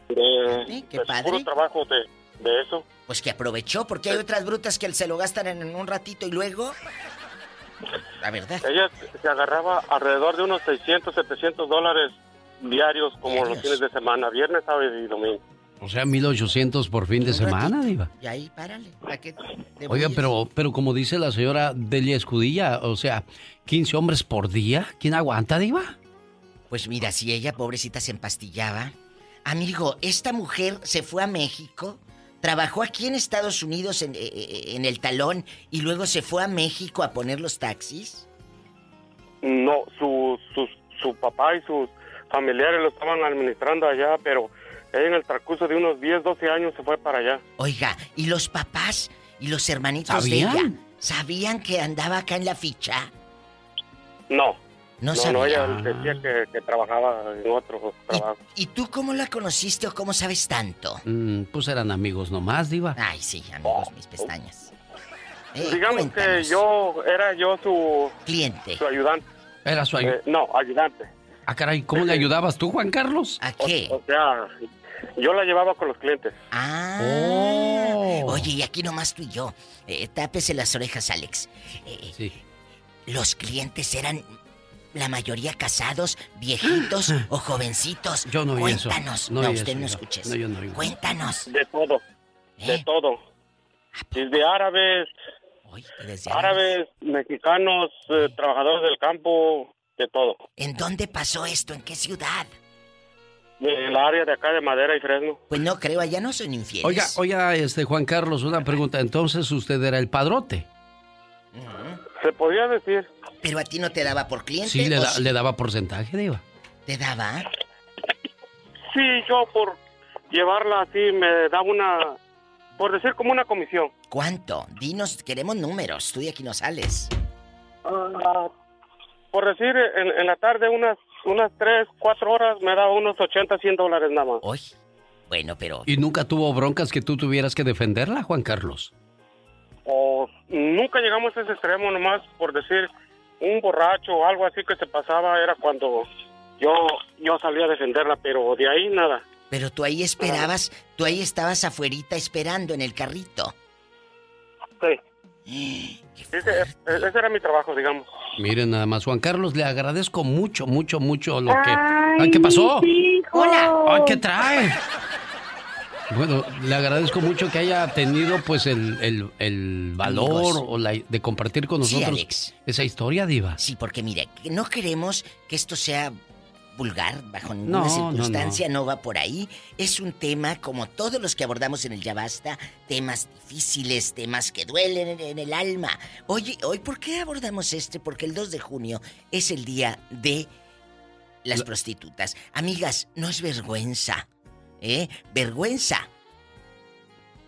De, qué padre. trabajo de, de, eso. Pues que aprovechó, porque hay otras brutas que se lo gastan en un ratito y luego. La verdad. Ella se agarraba alrededor de unos 600, 700 dólares diarios, como los fines de semana, viernes, sábado y domingo. O sea, 1800 por fin de semana, Diva. Y ahí, párale. Oiga, pero, pero como dice la señora Delia Escudilla, o sea, 15 hombres por día, ¿quién aguanta, Diva? Pues mira, si ella, pobrecita, se empastillaba. Amigo, esta mujer se fue a México, trabajó aquí en Estados Unidos en, eh, eh, en el talón y luego se fue a México a poner los taxis. No, su, su, su papá y sus familiares lo estaban administrando allá, pero en el transcurso de unos 10, 12 años se fue para allá. Oiga, ¿y los papás y los hermanitos de ella sabían que andaba acá en la ficha? No. No, no, no ella decía que, trabajaba en otro trabajo. ¿Y, tú cómo la conociste o cómo sabes tanto? Mm, pues eran amigos nomás, Diva. Ay, sí, amigos, mis pestañas. Eh, Digamos que yo era yo su... Cliente. Su ayudante. Era su ayudante. Eh, no, ayudante. Ah, caray, ¿cómo le ayudabas tú, Juan Carlos? ¿A qué? O, sea, yo la llevaba con los clientes. Ah. Oh. Oye, y aquí nomás tú y yo. Eh, tápese las orejas, Alex. Eh, sí. Los clientes eran la mayoría casados, [GASPS] viejitos o jovencitos. Yo no Cuéntanos. Eso. No, usted no escuches. No, yo no Cuéntanos. De todo. De todo. Desde árabes, árabes, mexicanos, trabajadores del campo, de todo. ¿En dónde pasó esto? ¿En qué ciudad? En el área de acá de Madera y Fresno. Pues no creo, allá no son infieles. Oiga, oiga, este Juan Carlos, una pregunta. Entonces usted era el padrote. Se podía decir. Pero a ti no te daba por cliente. Sí, le, le daba porcentaje, Diva. ¿Te daba? Sí, yo por llevarla así me daba una, por decir como una comisión. ¿Cuánto? Dinos, queremos números. Tú y aquí no sales. Ah, por decir, en, la tarde unas unas 3, 4 horas me daba unos 80, 100 dólares nada más. Uy, bueno, pero... ¿Y nunca tuvo broncas que tú tuvieras que defenderla, Juan Carlos? O nunca llegamos a ese extremo, nomás por decir, un borracho o algo así que se pasaba era cuando yo, yo salía a defenderla, pero de ahí nada. Pero tú ahí esperabas, tú ahí estabas afuerita esperando en el carrito. Sí. [GASPS] Ese, ese, era mi trabajo, digamos. Miren nada más, Juan Carlos, le agradezco mucho, mucho, mucho lo que... Ay, ¿qué pasó? Hola. Ay, ¿qué trae? Bueno, le agradezco mucho que haya tenido pues el, el, valor o la, de compartir con nosotros esa historia, Diva. Sí, porque mire, no queremos que esto sea vulgar, bajo ninguna circunstancia, no, va por ahí. Es un tema, como todos los que abordamos en el Ya Basta, temas difíciles, temas que duelen en, el alma. Oye, hoy, ¿por qué abordamos este? Porque el 2 de junio es el día de las prostitutas. Amigas, no es vergüenza, ¿eh? Vergüenza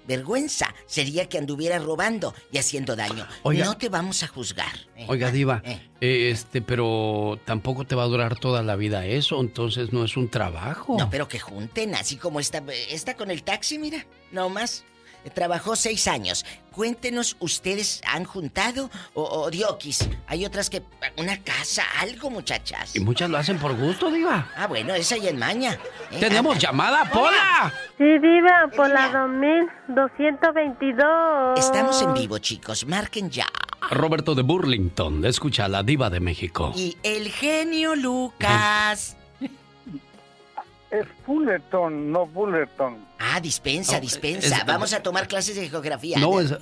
Vergüenza sería que anduviera robando y haciendo daño. no te vamos a juzgar. ¿eh? Oiga, Diva, eh. este, pero tampoco te va a durar toda la vida eso, entonces no es un trabajo. No, pero que junten, así como está, está con el taxi, mira, no más. Trabajó seis años. Cuéntenos, ¿ustedes han juntado o, o diokis? Hay otras que... Una casa, algo, muchachas. Y muchas lo hacen por gusto, Diva. Ah, bueno, esa ya en maña. ¿Eh? ¡Tenemos llamada, Pola! Sí, Diva, por la 2222. Estamos en vivo, chicos. Marquen ya. Roberto de Burlington, escucha la diva de México. Y el genio Lucas. Es Fullerton, no Fullerton. Ah, dispensa, dispensa. Vamos a tomar clases de geografía. No, es,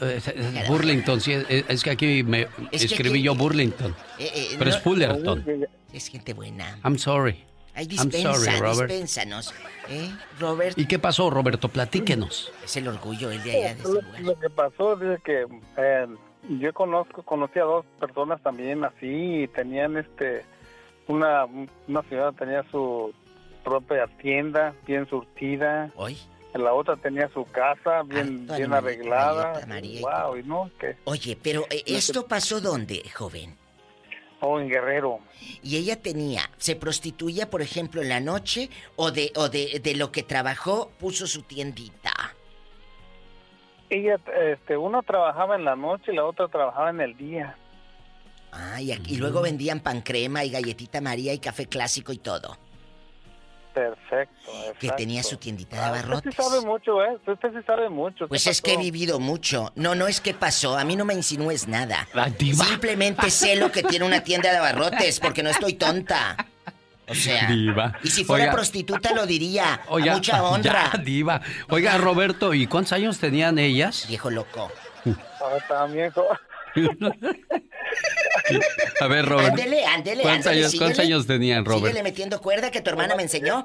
Burlington, sí, es, que aquí me escribí yo Burlington. Eh, eh, pero es Fullerton. Es gente buena. I'm sorry. Ay, dispensa, I'm sorry, Robert. dispénsanos. ¿Eh, Robert? ¿Y qué pasó, Roberto? Platíquenos. Es el orgullo el de allá. De lo, lo, que pasó es que eh, yo conozco, conocí a dos personas también así y tenían este, una, una ciudad tenía su propia tienda bien surtida. ¿Hoy? La otra tenía su casa bien, bien arreglada. wow, y no, Oye, pero eh, ¿esto pasó dónde, joven? Oh, en Guerrero. Y ella tenía, se prostituía, por ejemplo, en la noche o de, o de, de lo que trabajó, puso su tiendita. Ella, este, uno trabajaba en la noche y la otra trabajaba en el día. Ah, y, y luego vendían pan crema y galletita María y café clásico y todo. Perfecto. Que tenía su tiendita de abarrotes. usted sí sabe mucho, ¿eh? Usted sí sabe mucho. Pues es que he vivido mucho. No, no es que pasó. A mí no me insinúes nada. La Simplemente sé lo que tiene una tienda de abarrotes, porque no estoy tonta. O sea, diva. y si fuera prostituta lo diría. Oiga, mucha honra. Ya, diva. Oiga, Roberto, ¿y cuántos años tenían ellas? Viejo loco. Ah, también. [LAUGHS] A ver, Robert. Ándele, ándele, ¿Cuántos, años, ¿Cuántos años tenían, Robert? Síguele metiendo cuerda que tu hermana me enseñó.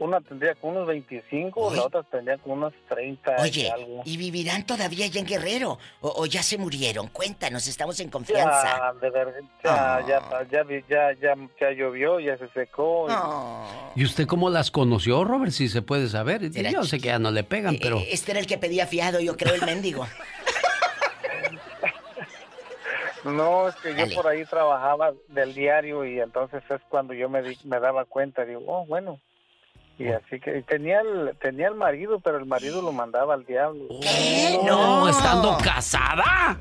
Una tendría con unos 25, la otra tendría con unos 30. Oye, y, vivirán todavía allá en Guerrero? O, ya se murieron? Cuéntanos, estamos en confianza. Ya, de verdad, ya, ya, ya, ya, ya, llovió, ya se secó. Y... usted cómo las conoció, Robert? Si se puede saber. Yo sé que ya no le pegan, pero... Eh, este era el que pedía fiado, yo creo, el mendigo. [LAUGHS] No, es que yo por ahí trabajaba del diario y entonces es cuando yo me, me daba cuenta, digo, oh, bueno, y así que tenía el, tenía el marido, pero el marido lo mandaba al diablo. ¿Qué? No, estando casada.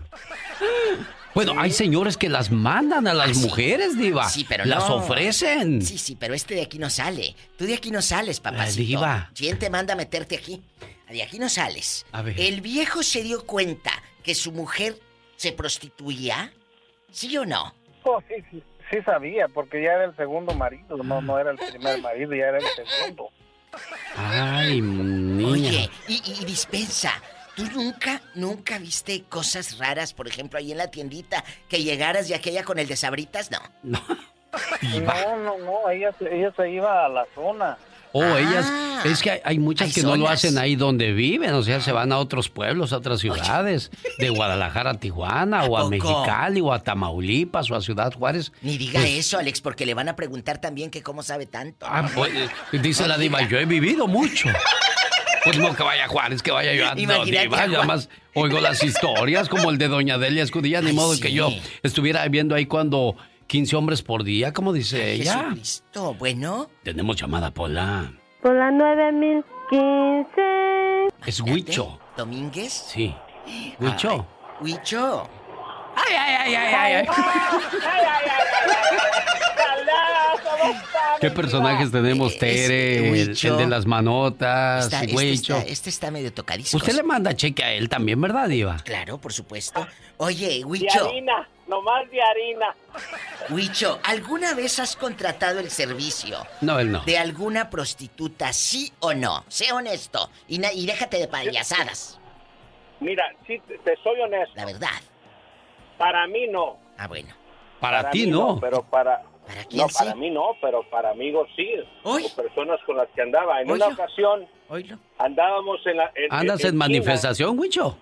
Bueno, hay señores que las mandan a las ah, mujeres, diva. Sí, pero Las ofrecen. Sí, sí, pero este de aquí no sale. Tú de aquí no sales, papacito. diva. ¿Quién te manda a meterte aquí? De aquí no sales. A ver. El viejo se dio cuenta que su mujer se prostituía. ¿Sí o no? Oh, sí, sí sí sabía, porque ya era el segundo marido, no, no era el primer marido, ya era el segundo. Ay, niña. Oye, y, dispensa, ¿tú nunca, nunca viste cosas raras, por ejemplo, ahí en la tiendita, que llegaras y aquella con el de sabritas? No. No. No, no, no, ella, ella se iba a la zona. Oh, ellas, ah. es que hay, muchas que no lo hacen ahí donde viven, o sea, se van a otros pueblos, a otras ciudades, de Guadalajara a Tijuana, o a Mexicali, o a Tamaulipas, o a Ciudad Juárez. Ni diga pues eso, Alex, porque le van a preguntar también que cómo sabe tanto. Ah, pues, dice la diva, yo he vivido mucho. Pues no que vaya Juárez, que vaya yo a Diva, yo más oigo las historias como el de Doña Delia Escudilla, ni modo que yo estuviera viendo ahí cuando 15 hombres por día, como dice ella. Jesucristo, bueno. Tenemos llamada, Pola. Pola 9015. Es Huicho. ¿Domínguez? Sí. Huicho. Huicho. Ay, ay, ay, ay, ay. ay. ¿Qué personajes tenemos, Tere? El, de las manotas, está, este, este, está, medio tocadísimo. Usted le manda cheque a él también, ¿verdad, Diva? Claro, por supuesto. Oye, Huicho. De harina, nomás de harina. Huicho, ¿alguna vez has contratado el servicio? No, él no. ¿De alguna prostituta, sí o no? Sé honesto y, y déjate de payasadas. Mira, sí, te soy honesto. La verdad. Para mí no. Ah, bueno. Para, ti no. Pero para, no, para mí no, pero para amigos sí. O personas con las que andaba. En una ocasión andábamos en la... ¿Andas en, manifestación, Huicho?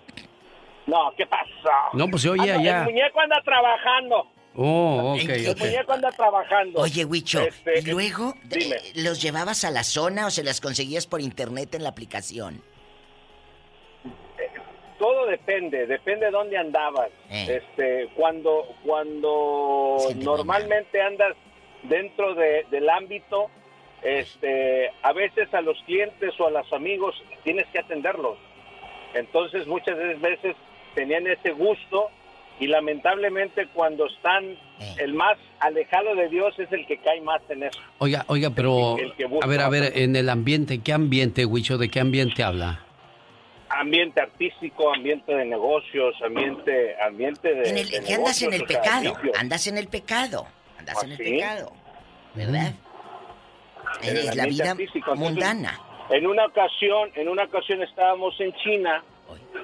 No, ¿qué pasa? No, pues oye, allá. El muñeco anda trabajando. Oh, ok. El muñeco anda trabajando. Oye, Huicho, este, ¿y luego eh, los llevabas a la zona o se las conseguías por internet en la aplicación? Todo depende, depende de dónde andabas. Eh. Este, cuando cuando normalmente andas dentro del ámbito, este, a veces a los clientes o a los amigos tienes que atenderlos. Entonces muchas veces tenían ese gusto y lamentablemente cuando están eh. el más alejado de Dios es el que cae más en eso. Oiga, oiga, pero a ver, a ver, en el ambiente, ¿qué ambiente, Huicho? ¿De qué ambiente habla? Ambiente artístico, ambiente de negocios, ambiente, ambiente de. En el, andas en el pecado, andas en el pecado, andas en el pecado, ¿verdad? Es la vida mundana. En una ocasión, en una ocasión estábamos en China,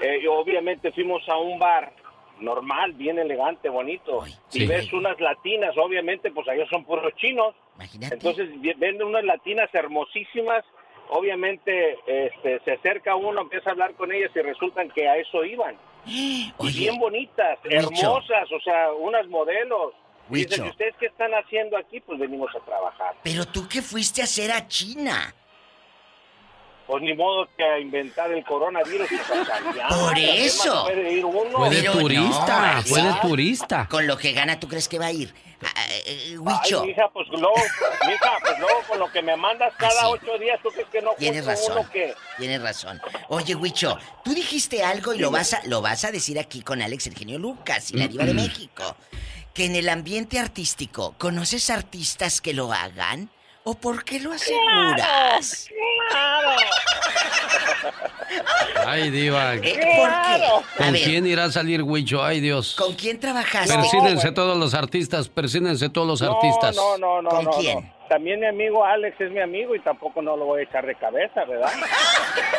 eh, y obviamente fuimos a un bar normal, bien elegante, bonito, y ves unas latinas, obviamente, pues ellos son puros chinos. Imagínate. Entonces venden unas latinas hermosísimas obviamente este, se acerca uno, empieza a hablar con ellas y resultan que a eso iban. [GASPS] bien bonitas, hermosas, o sea, unas modelos. Dicen, ¿ustedes qué están haciendo aquí? Pues venimos a trabajar. Pero tú qué fuiste a hacer a China. Pues ni modo que a inventar el coronavirus. [LAUGHS] Por eso. Fue de turista, fue de turista. Con lo que gana, ¿tú crees que va a ir? Uh, Huicho. Ay, mija, pues luego, mija, pues luego con lo que me mandas cada ah, ocho días, ¿tú crees que no Tienes razón. Tienes razón. Oye, Huicho, tú dijiste algo y lo vas a lo vas a decir aquí con Alex Eugenio Lucas y la diva de México. Que en el ambiente artístico, ¿conoces artistas que lo hagan? ¿O por qué lo aseguras? ¡Claro! Ay, Diva. Eh, ¿Por qué? ¿Con quién irá a salir Huicho? Ay, Dios. ¿Con quién trabajaste? Persínense todos los artistas, persínense todos los artistas. No, no, no. ¿Con no, quién? también mi amigo Alex es mi amigo y tampoco no lo voy a echar de cabeza, ¿verdad?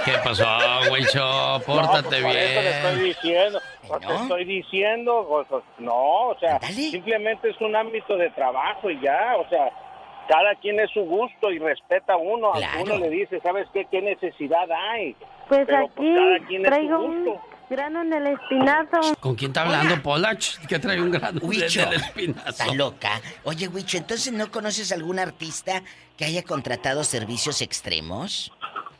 ¿Qué pasó, Huicho? Pórtate no, pues, bien. Por eso le estoy diciendo, ¿No? estoy diciendo, no, o sea, simplemente es un ámbito de trabajo y ya, o sea, cada quien es su gusto y respeta a uno, a uno le dice, ¿sabes qué? ¿Qué necesidad hay? Pues aquí traigo un grano en el espinazo. ¿Con quién está hablando, Polach? Que trae un grano Huicho, en el espinazo. Está loca. Oye, Huicho, ¿entonces no conoces algún artista que haya contratado servicios extremos?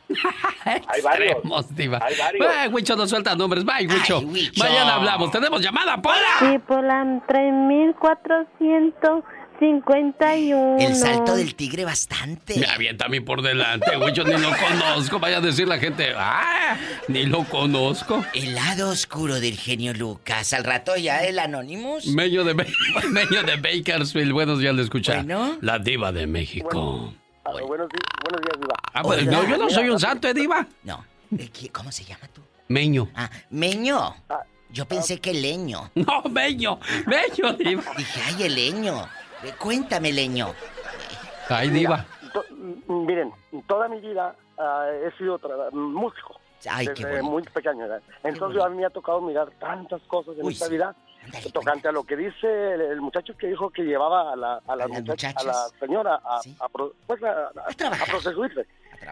[LAUGHS] Hay varios. Diva. Hay varios. Ay, Huicho, no suelta nombres. Bye, Huicho. Mañana hablamos. Tenemos llamada, Pola. Sí, Pola, 3400. 51. El salto del tigre bastante. Me avienta a mí por delante, güey. Yo ni lo conozco. Vaya a decir la gente, ¡ah! Ni lo conozco. El lado oscuro del genio Lucas. Al rato ya el Anonymous. Meño de, [LAUGHS] Meño de Bakersfield. Buenos días, le escucha. La diva de México. Ah, buenos, días, buenos días, diva. Ah, pues, no, yo no soy un santo, ¿eh, diva? No. ¿Cómo se llama tú? Meño. Ah, Meño. Ah, yo pensé que leño. No, Meño. Meño, diva. Dije, ay, el leño. Cuéntame, leño. Ay, diva. miren, toda mi vida uh, he sido músico. Ay, desde muy pequeño. Entonces a mí me ha tocado mirar tantas cosas en esta vida. tocante a lo que dice el, muchacho que dijo que llevaba a la, a la, a la señora a, a, pues a, a, trabajar.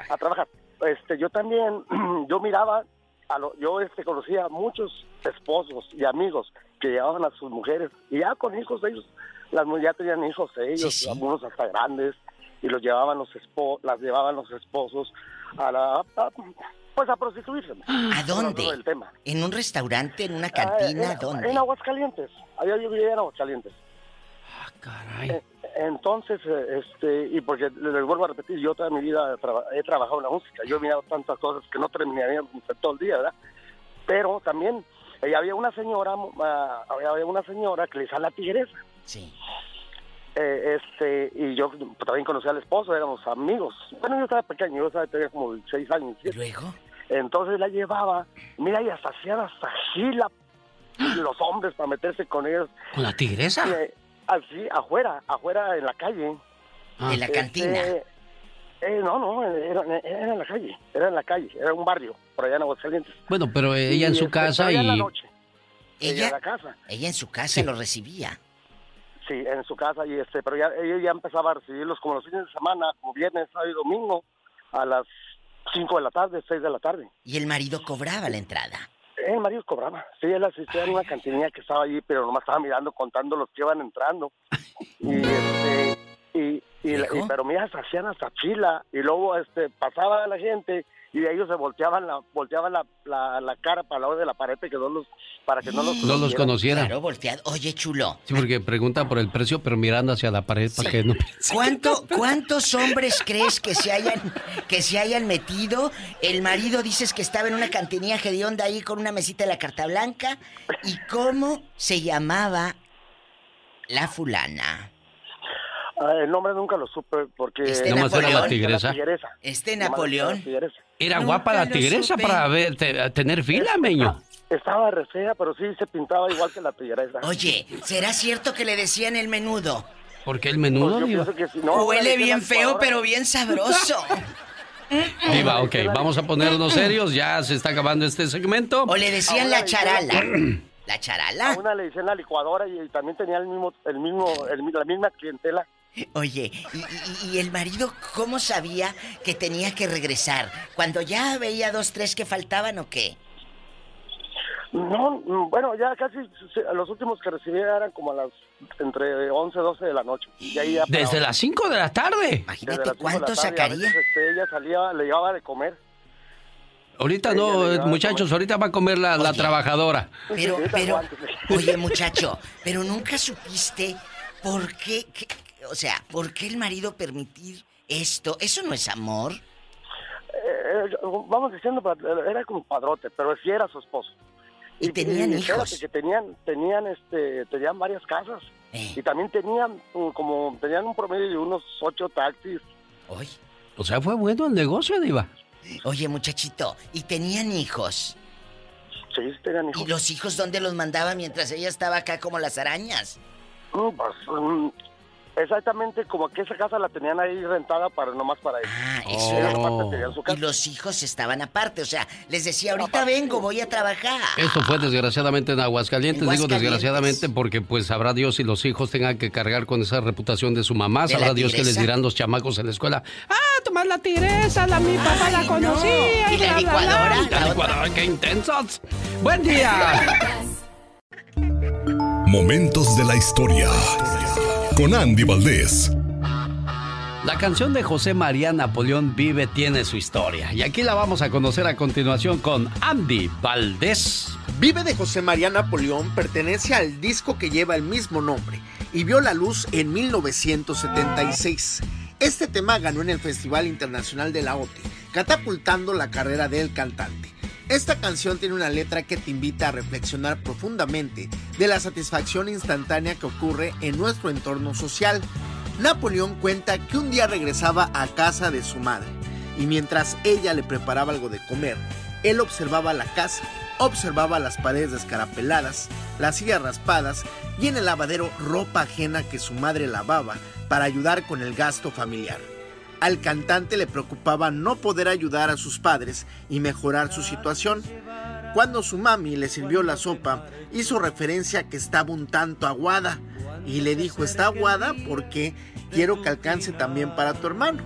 a, trabajar. Este, yo también, [CLEARS THROAT] yo miraba, a lo, yo este, conocía a muchos esposos y amigos que llevaban a sus mujeres y ya con hijos de ellos las ya tenían hijos ellos, algunos hasta grandes, y los llevaban los espo las llevaban los esposos a la pues a prostituirse. ¿A dónde? ¿En un restaurante, en una cantina? en, ¿Dónde? En Aguascalientes. Allá yo vivía en Aguascalientes. Ah, caray. Eh, entonces, eh, este, y porque les vuelvo a repetir, yo toda mi vida he trabajado en la música, yo he mirado tantas cosas que no terminaría todo el día, ¿verdad? Pero también eh, había una señora, ah, había una señora que le sale la tigresa. Sí. Eh, este, y yo también conocí al esposo, éramos amigos. Bueno, yo estaba pequeño, yo tenía como seis años. ¿Y luego? Entonces la llevaba, mira, y hasta hacían hasta gila los hombres para meterse con ellos. ¿Con la tigresa? Eh, así, afuera, afuera en la calle. Ah. ¿En la cantina? Este, eh, no, no, era, en la calle, era en la calle, era un barrio, por allá en Aguascalientes. Bueno, pero ella en su casa y... En la noche. Ella, en la casa. ella en su casa lo recibía. Sí, en su casa, y este, pero ya, ella ya empezaba a recibirlos como los fines de semana, como viernes, sábado y domingo, a las 5 de la tarde, 6 de la tarde. ¿Y el marido cobraba la entrada? El marido cobraba. Sí, él asistía en una cantinilla que estaba allí, pero nomás estaba mirando, contando los que iban entrando. [LAUGHS] Y, este, y, y, pero mira, se hacían hasta fila, y luego este, pasaba la gente, y ellos se volteaban la volteaban la, la, cara para el lado de la pared que no los, para que no los no los conocieran. Claro, volteado. Oye, chulo. Sí, porque pregunta por el precio, pero mirando hacia la pared para que no [LAUGHS] ¿Cuánto, ¿Cuántos hombres crees que se hayan que se hayan metido? El marido dices que estaba en una cantinilla de onda ahí con una mesita de la carta blanca. ¿Y cómo se llamaba la fulana? Ah, el nombre nunca lo supe porque... ¿Este Napoleón? Era la tigresa. ¿Este Napoleón? ¿Era guapa la tigresa para ver, tener fila, meño? Estaba re fea, pero sí se pintaba igual que la tigresa. Oye, ¿será cierto que le decían el menudo? ¿Por qué el menudo, pues no, Huele bien feo, pero bien sabroso. [LAUGHS] Diva, ok, vamos a ponernos serios, ya se está acabando este segmento. O le decían [CLEARS THROAT] la charala. ¿La charala? A una le decían la licuadora y, también tenía el mismo, el mismo, la misma clientela. Oye, ¿y, el marido cómo sabía que tenía que regresar? ¿Cuando ya veía dos, tres que faltaban o qué? No, bueno, ya casi los últimos que recibía eran como a las entre 11 y 12 de la noche. ¿Desde las 5 de la tarde? Imagínate cuánto sacaría. Este, ella salía, le llevaba de comer. Ahorita no, muchachos, ahorita va a comer la, la trabajadora. Pero, pero, oye muchacho, pero nunca supiste por qué, o sea, ¿por qué el marido permitir esto? ¿Eso no es amor? Eh, eh, vamos diciendo, era como padrote, pero sí era su esposo. Y, tenían hijos. Que tenían, tenían, este, tenían varias casas. Eh. Y también tenían mm, como, tenían un promedio de unos ocho taxis. Hoy. O sea, fue bueno el negocio, Diva. Oye, muchachito, ¿y tenían hijos? Sí, tenían hijos. ¿Y los hijos dónde los mandaba mientras ella estaba acá como las arañas? pues, mm, Exactamente, como que esa casa la tenían ahí rentada para nomás para ellos. Ah, eso. Y los hijos estaban aparte, o sea, les decía, ahorita vengo, voy a trabajar. Eso fue desgraciadamente en Aguascalientes, digo desgraciadamente porque pues sabrá Dios si los hijos tengan que cargar con esa reputación de su mamá, sabrá Dios que les dirán los chamacos en la escuela, ah, tomar la tigresa, la mi papá la conocía. ¿Y, la licuadora? La licuadora, qué intensos. Buen día. Momentos de la historia con Andy Valdés. La canción de José María Napoleón Vive tiene su historia y aquí la vamos a conocer a continuación con Andy Valdés. Vive de José María Napoleón pertenece al disco que lleva el mismo nombre y vio la luz en 1976. Este tema ganó en el Festival Internacional de la OTI, catapultando la carrera del cantante. Esta canción tiene una letra que te invita a reflexionar profundamente de la satisfacción instantánea que ocurre en nuestro entorno social. Napoleón cuenta que un día regresaba a casa de su madre y mientras ella le preparaba algo de comer, él observaba la casa, observaba las paredes descarapeladas, las sillas raspadas y en el lavadero ropa ajena que su madre lavaba para ayudar con el gasto familiar. Al cantante le preocupaba no poder ayudar a sus padres y mejorar su situación. Cuando su mami le sirvió la sopa, hizo referencia a que estaba un tanto aguada y le dijo, está aguada porque quiero que alcance también para tu hermano.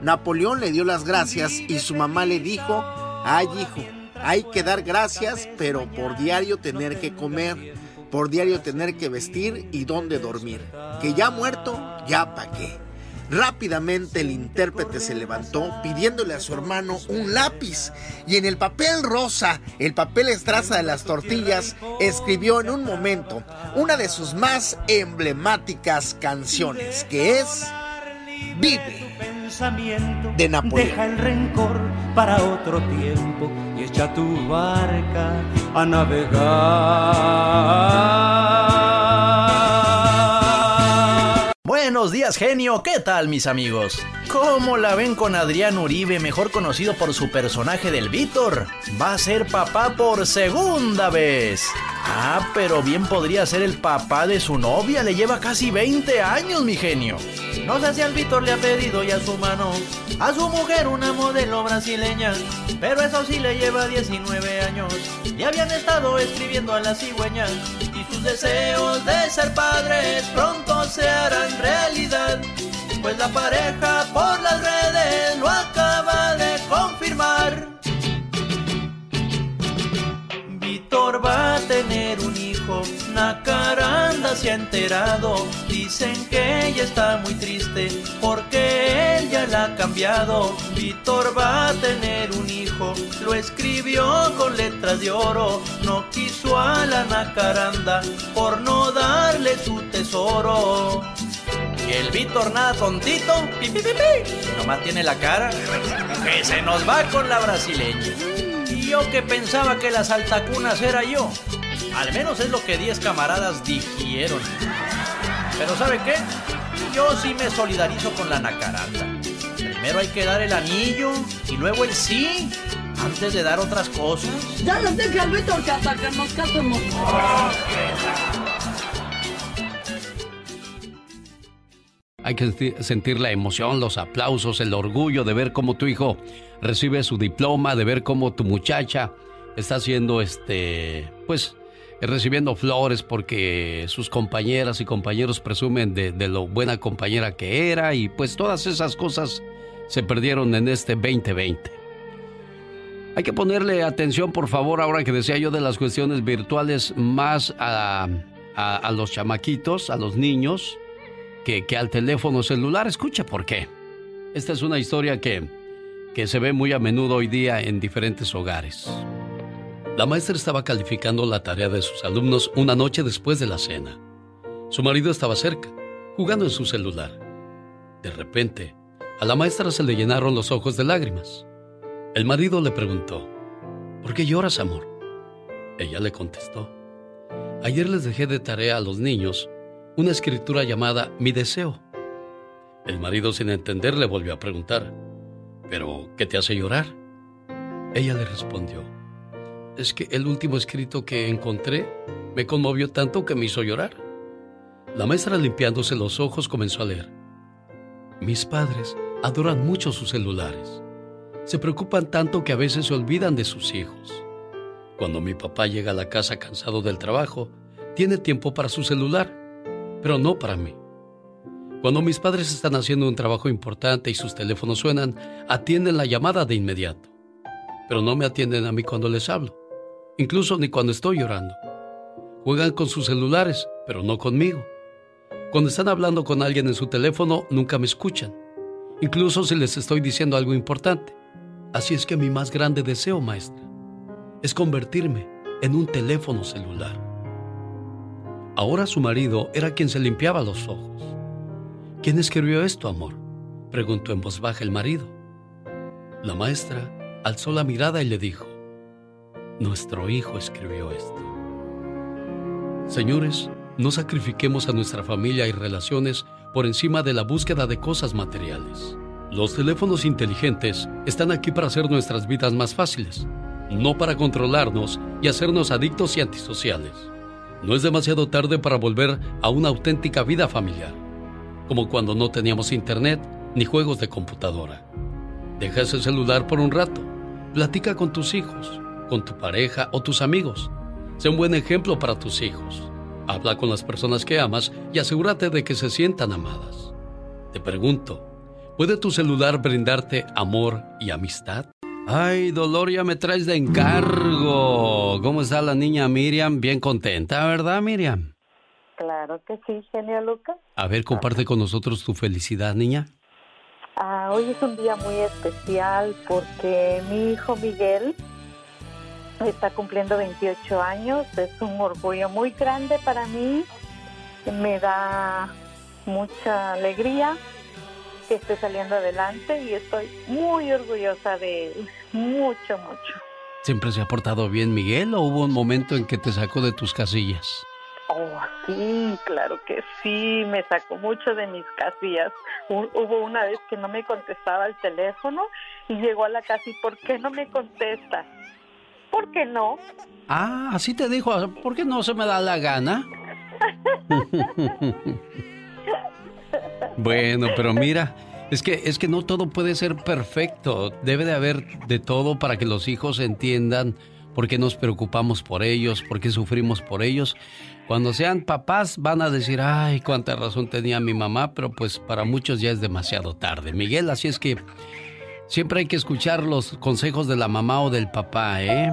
Napoleón le dio las gracias y su mamá le dijo, ay hijo, hay que dar gracias, pero por diario tener que comer, por diario tener que vestir y dónde dormir. Que ya muerto, ya pa' qué. Rápidamente el intérprete se levantó pidiéndole a su hermano un lápiz y en el papel rosa, el papel estraza de las tortillas, escribió en un momento una de sus más emblemáticas canciones, que es Vive de Napoleón. Deja el rencor para otro tiempo y echa tu barca a navegar. Buenos días, genio. ¿Qué tal, mis amigos? ¿Cómo la ven con Adrián Uribe, mejor conocido por su personaje del Víctor? Va a ser papá por segunda vez. Ah, pero bien podría ser el papá de su novia. Le lleva casi 20 años, mi genio. No sé si al Víctor le ha pedido ya su mano a su mujer una modelo brasileña, pero eso sí le lleva 19 años. Y habían estado escribiendo a la cigüeña y sus deseos de ser padres pronto se harán Pues la pareja por las redes lo acaba de confirmar. Víctor va a tener un hijo, Nacaranda se ha enterado. Dicen que ella está muy triste porque él ya la ha cambiado. Víctor va a tener un hijo, lo escribió con letras de oro. No quiso a la Nacaranda por no darle su tesoro. Y el Víctor nada tontito, pi, pi, nomás tiene la cara que se nos va con la brasileña. Y yo que pensaba que las altacunas era yo. Al menos es lo que 10 camaradas dijeron. Pero ¿sabe qué? Yo sí me solidarizo con la nacaranda. Primero hay que dar el anillo y luego el sí, antes de dar otras cosas. Ya les dije al Víctor que hasta que nos casemos. Hay que sentir la emoción, los aplausos, el orgullo de ver cómo tu hijo recibe su diploma, de ver cómo tu muchacha está haciendo este, pues, recibiendo flores porque sus compañeras y compañeros presumen de, de, lo buena compañera que era y pues todas esas cosas se perdieron en este 2020. Hay que ponerle atención, por favor, ahora que decía yo de las cuestiones virtuales, más a, a, a los chamaquitos, a los niños que, al teléfono celular. Escucha por qué. Esta es una historia que, que se ve muy a menudo hoy día en diferentes hogares. La maestra estaba calificando la tarea de sus alumnos una noche después de la cena. Su marido estaba cerca, jugando en su celular. De repente, a la maestra se le llenaron los ojos de lágrimas. El marido le preguntó, ¿por qué lloras, amor? Ella le contestó, ayer les dejé de tarea a los niños una escritura llamada Mi deseo. El marido sin entender le volvió a preguntar, ¿pero qué te hace llorar? Ella le respondió, es que el último escrito que encontré me conmovió tanto que me hizo llorar. La maestra limpiándose los ojos comenzó a leer. Mis padres adoran mucho sus celulares. Se preocupan tanto que a veces se olvidan de sus hijos. Cuando mi papá llega a la casa cansado del trabajo, tiene tiempo para su celular, pero no para mí. Cuando mis padres están haciendo un trabajo importante y sus teléfonos suenan, atienden la llamada de inmediato. Pero no me atienden a mí cuando les hablo, incluso ni cuando estoy llorando. Juegan con sus celulares, pero no conmigo. Cuando están hablando con alguien en su teléfono, nunca me escuchan, incluso si les estoy diciendo algo importante. Así es que mi más grande deseo, maestra, es convertirme en un teléfono celular. Ahora su marido era quien se limpiaba los ojos. ¿Quién escribió esto, amor? preguntó en voz baja el marido. La maestra alzó la mirada y le dijo, Nuestro hijo escribió esto. Señores, no sacrifiquemos a nuestra familia y relaciones por encima de la búsqueda de cosas materiales. Los teléfonos inteligentes están aquí para hacer nuestras vidas más fáciles, no para controlarnos y hacernos adictos y antisociales. No es demasiado tarde para volver a una auténtica vida familiar como cuando no teníamos internet ni juegos de computadora. Deja ese celular por un rato, platica con tus hijos, con tu pareja o tus amigos. Sé un buen ejemplo para tus hijos. Habla con las personas que amas y asegúrate de que se sientan amadas. Te pregunto, ¿puede tu celular brindarte amor y amistad? Ay, Dolor, ya me traes de encargo. ¿Cómo está la niña Miriam? Bien contenta, ¿verdad, Miriam? Claro que sí, genio Lucas. A ver, comparte con nosotros tu felicidad, niña. Ah, hoy es un día muy especial porque mi hijo Miguel está cumpliendo 28 años. Es un orgullo muy grande para mí. Me da mucha alegría que esté saliendo adelante y estoy muy orgullosa de él. Mucho, mucho. ¿Siempre se ha portado bien Miguel o hubo un momento en que te sacó de tus casillas? Oh, sí, claro que sí, me sacó mucho de mis casillas. Hubo una vez que no me contestaba el teléfono y llegó a la casa y ¿por qué no me contesta? ¿Por qué no? Ah, así te dijo, ¿por qué no se me da la gana? [LAUGHS] bueno, pero mira, es que es que no todo puede ser perfecto. Debe de haber de todo para que los hijos entiendan por qué nos preocupamos por ellos, por qué sufrimos por ellos. Cuando sean papás van a decir, ay, cuánta razón tenía mi mamá, pero pues para muchos ya es demasiado tarde. Miguel, así es que siempre hay que escuchar los consejos de la mamá o del papá, ¿eh?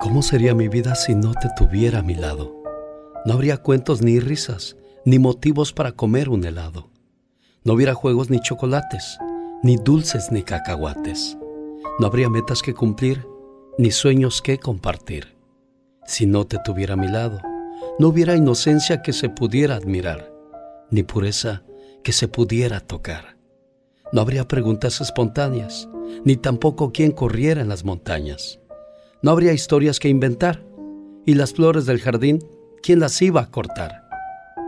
¿Cómo sería mi vida si no te tuviera a mi lado? No habría cuentos ni risas, ni motivos para comer un helado. No hubiera juegos ni chocolates, ni dulces ni cacahuates. No habría metas que cumplir, ni sueños que compartir. Si no te tuviera a mi lado, no hubiera inocencia que se pudiera admirar, ni pureza que se pudiera tocar. No habría preguntas espontáneas, ni tampoco quien corriera en las montañas. No habría historias que inventar, y las flores del jardín, ¿quién las iba a cortar?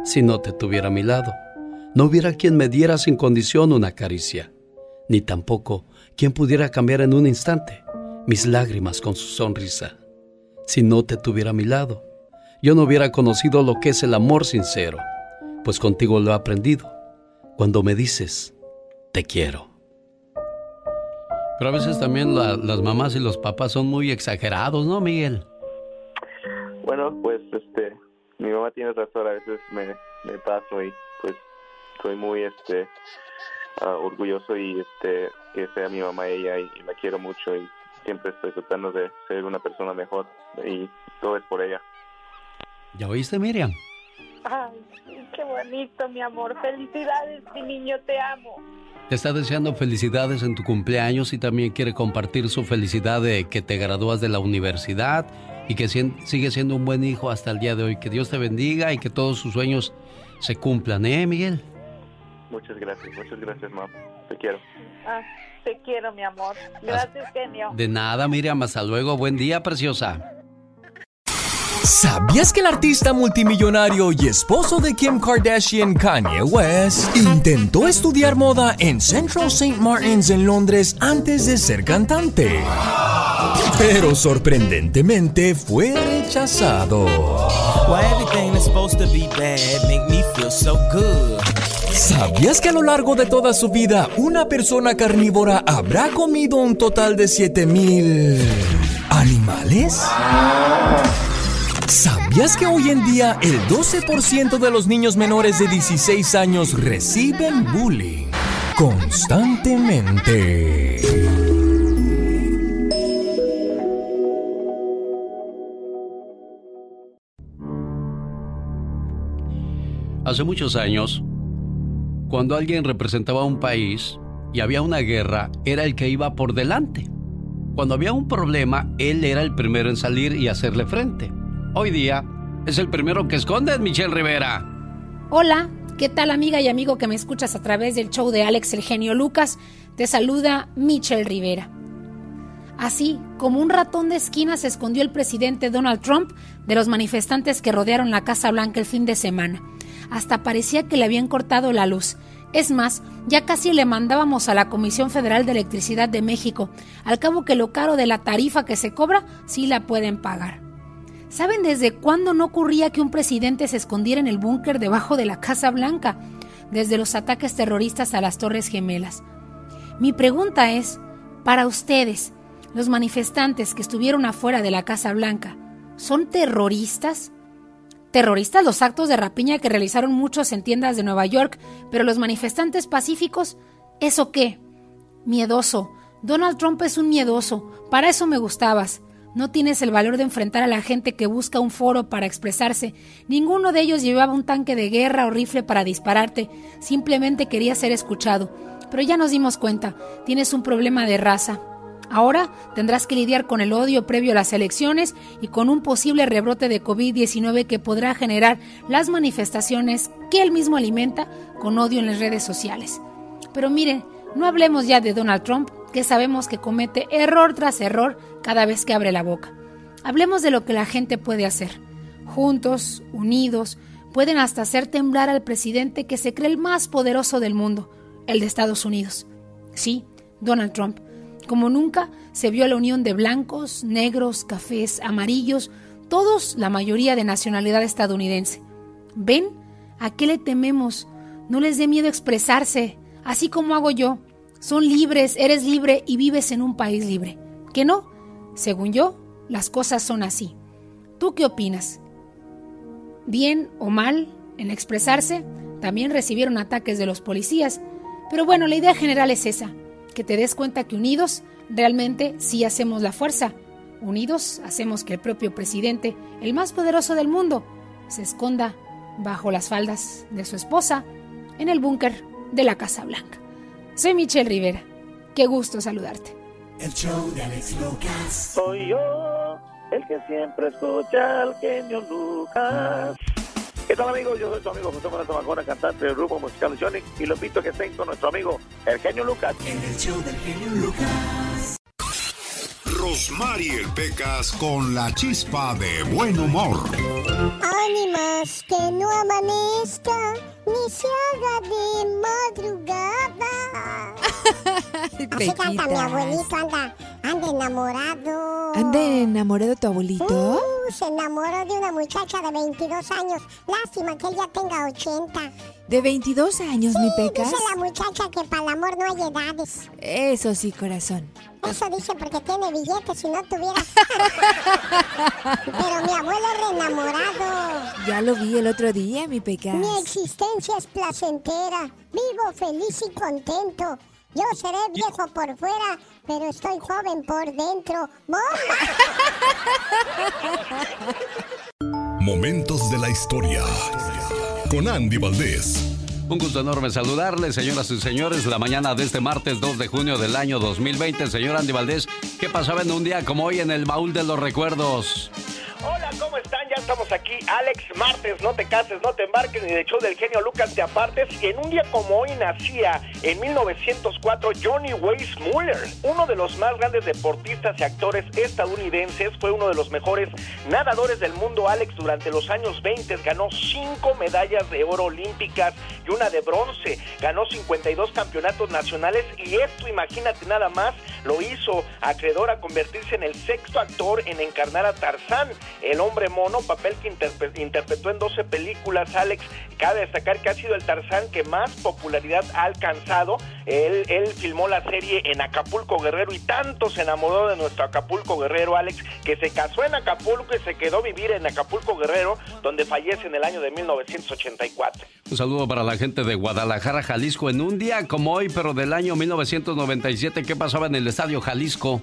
Si no te tuviera a mi lado, no hubiera quien me diera sin condición una caricia, ni tampoco quien pudiera cambiar en un instante mis lágrimas con su sonrisa. Si no te tuviera a mi lado, yo no hubiera conocido lo que es el amor sincero, pues contigo lo he aprendido cuando me dices, te quiero. Pero a veces también las mamás y los papás son muy exagerados, ¿no, Miguel? Bueno, pues este, mi mamá tiene razón, a veces me, me paso y pues soy muy este ah, orgulloso y este que sea mi mamá ella y, y la quiero mucho y siempre estoy tratando de ser una persona mejor y todo es por ella. ¿Ya oíste, Miriam? Ay, qué bonito, mi amor. Felicidades, mi niño, te amo. Te está deseando felicidades en tu cumpleaños y también quiere compartir su felicidad de que te gradúas de la universidad y que sigue siendo un buen hijo hasta el día de hoy. Que Dios te bendiga y que todos sus sueños se cumplan, ¿eh, Miguel? Muchas gracias, muchas gracias, mamá. Te quiero. Ah, te quiero, mi amor. Gracias, genio. De nada, Miriam. Hasta luego. Buen día, preciosa. ¿Sabías que el artista multimillonario y esposo de Kim Kardashian, Kanye West, intentó estudiar moda en Central St. Martins en Londres antes de ser cantante? Pero sorprendentemente fue rechazado. ¿Sabías que a lo largo de toda su vida una persona carnívora habrá comido un total de 7000 animales? ¿Sabías que hoy en día el 12% de los niños menores de 16 años reciben bullying constantemente? Hace muchos años, cuando alguien representaba un país y había una guerra, era el que iba por delante. Cuando había un problema, él era el primero en salir y hacerle frente. Hoy día es el primero que esconde, Michelle Rivera. Hola, ¿qué tal amiga y amigo que me escuchas a través del show de Alex el genio Lucas? Te saluda Michelle Rivera. Así como un ratón de esquina se escondió el presidente Donald Trump de los manifestantes que rodearon la Casa Blanca el fin de semana. Hasta parecía que le habían cortado la luz. Es más, ya casi le mandábamos a la Comisión Federal de Electricidad de México, al cabo que lo caro de la tarifa que se cobra sí la pueden pagar. ¿Saben desde cuándo no ocurría que un presidente se escondiera en el búnker debajo de la Casa Blanca? Desde los ataques terroristas a las Torres Gemelas. Mi pregunta es, para ustedes, los manifestantes que estuvieron afuera de la Casa Blanca, ¿son terroristas? Terroristas los actos de rapiña que realizaron muchos en tiendas de Nueva York, pero los manifestantes pacíficos, ¿eso qué? Miedoso. Donald Trump es un miedoso. Para eso me gustabas. No tienes el valor de enfrentar a la gente que busca un foro para expresarse. Ninguno de ellos llevaba un tanque de guerra o rifle para dispararte. Simplemente quería ser escuchado. Pero ya nos dimos cuenta. Tienes un problema de raza. Ahora tendrás que lidiar con el odio previo a las elecciones y con un posible rebrote de COVID-19 que podrá generar las manifestaciones que él mismo alimenta con odio en las redes sociales. Pero miren, no hablemos ya de Donald Trump, que sabemos que comete error tras error cada vez que abre la boca. Hablemos de lo que la gente puede hacer. Juntos, unidos, pueden hasta hacer temblar al presidente que se cree el más poderoso del mundo, el de Estados Unidos. Sí, Donald Trump. Como nunca se vio la unión de blancos, negros, cafés, amarillos, todos la mayoría de nacionalidad estadounidense. ¿Ven? ¿A qué le tememos? No les dé miedo expresarse, así como hago yo. Son libres, eres libre y vives en un país libre. ¿Que no? Según yo, las cosas son así. ¿Tú qué opinas? Bien o mal en expresarse, también recibieron ataques de los policías. Pero bueno, la idea general es esa, que te des cuenta que unidos realmente sí hacemos la fuerza. Unidos hacemos que el propio presidente, el más poderoso del mundo, se esconda bajo las faldas de su esposa en el búnker de la Casa Blanca. Soy Michelle Rivera. Qué gusto saludarte. El show de Alex Lucas. Soy yo, el que siempre escucha al genio Lucas. ¿Qué tal amigos? Yo soy tu amigo José Manuel Zamacona, cantante del grupo musical Sonic y lo invito a que estén con nuestro amigo el genio Lucas. En el show del genio Lucas. Rosmarie Pecas con la chispa de buen humor. Ánimas, que no amanezca ni se haga de madrugada. Uh... [LAUGHS] Así canta mi abuelito, anda, anda enamorado. ¿Anda enamorado tu abuelito? Uh, se enamoró de una muchacha de 22 años. Lástima que él ya tenga 80. ¿De 22 años, mi Pecas? dice la muchacha que para el amor no hay edades. Eso sí, corazón. Eso dice porque tiene billetes, si no tuviera. [LAUGHS] Pero mi abuelo es enamorado. Ya lo vi el otro día, mi Pecas. Mi existencia es placentera. Vivo feliz y contento. Yo seré viejo por fuera, pero estoy joven por dentro. [LAUGHS] Momentos de la historia. Con Andy Valdés. Un gusto enorme saludarles, señoras y señores, la mañana de este martes 2 de junio del año 2020. Señor Andy Valdés, ¿qué pasaba en un día como hoy en el baúl de los recuerdos? Hola, ¿cómo están? Ya estamos aquí. Alex Martes, no te cases, no te embarques, ni de show del genio Lucas te apartes. Y en un día como hoy nacía, en 1904, Johnny Weissmuller, uno de los más grandes deportistas y actores estadounidenses. Fue uno de los mejores nadadores del mundo. Alex, durante los años 20 ganó cinco medallas de oro olímpicas y una de bronce. Ganó 52 campeonatos nacionales. Y esto, imagínate nada más, lo hizo acreedor a convertirse en el sexto actor en encarnar a Tarzán, el hombre mono, papel que interpretó en 12 películas, Alex. Cabe destacar que ha sido el Tarzán que más popularidad ha alcanzado. Él, él filmó la serie en Acapulco Guerrero y tanto se enamoró de nuestro Acapulco Guerrero, Alex, que se casó en Acapulco y se quedó a vivir en Acapulco Guerrero, donde fallece en el año de 1984. Un saludo para la gente de Guadalajara, Jalisco, en un día como hoy, pero del año 1997, ¿qué pasaba en el Estadio Jalisco?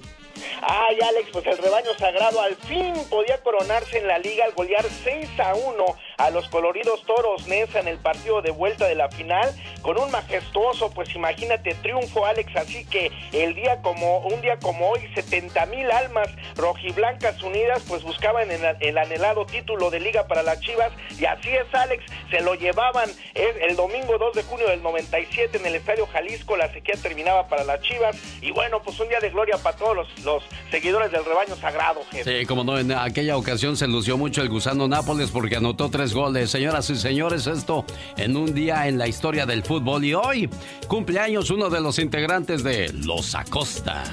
Ay, Alex, pues el rebaño sagrado al fin podía coronarse en la liga al golear 6 a 1 a los coloridos toros Nesa en el partido de vuelta de la final con un majestuoso, pues imagínate, triunfo, Alex. Así que el día como, un día como hoy, 70 mil almas rojiblancas unidas, pues buscaban el, el, anhelado título de liga para las Chivas. Y así es, Alex, se lo llevaban el domingo 2 de junio del 97 en el Estadio Jalisco. La sequía terminaba para las Chivas. Y bueno, pues un día de gloria para todos los seguidores del rebaño sagrado, Sí, como no, en aquella ocasión se lució mucho el gusano Nápoles porque anotó tres goles. Señoras y señores, esto en un día en la historia del fútbol y hoy cumpleaños uno de los integrantes de Los Acosta.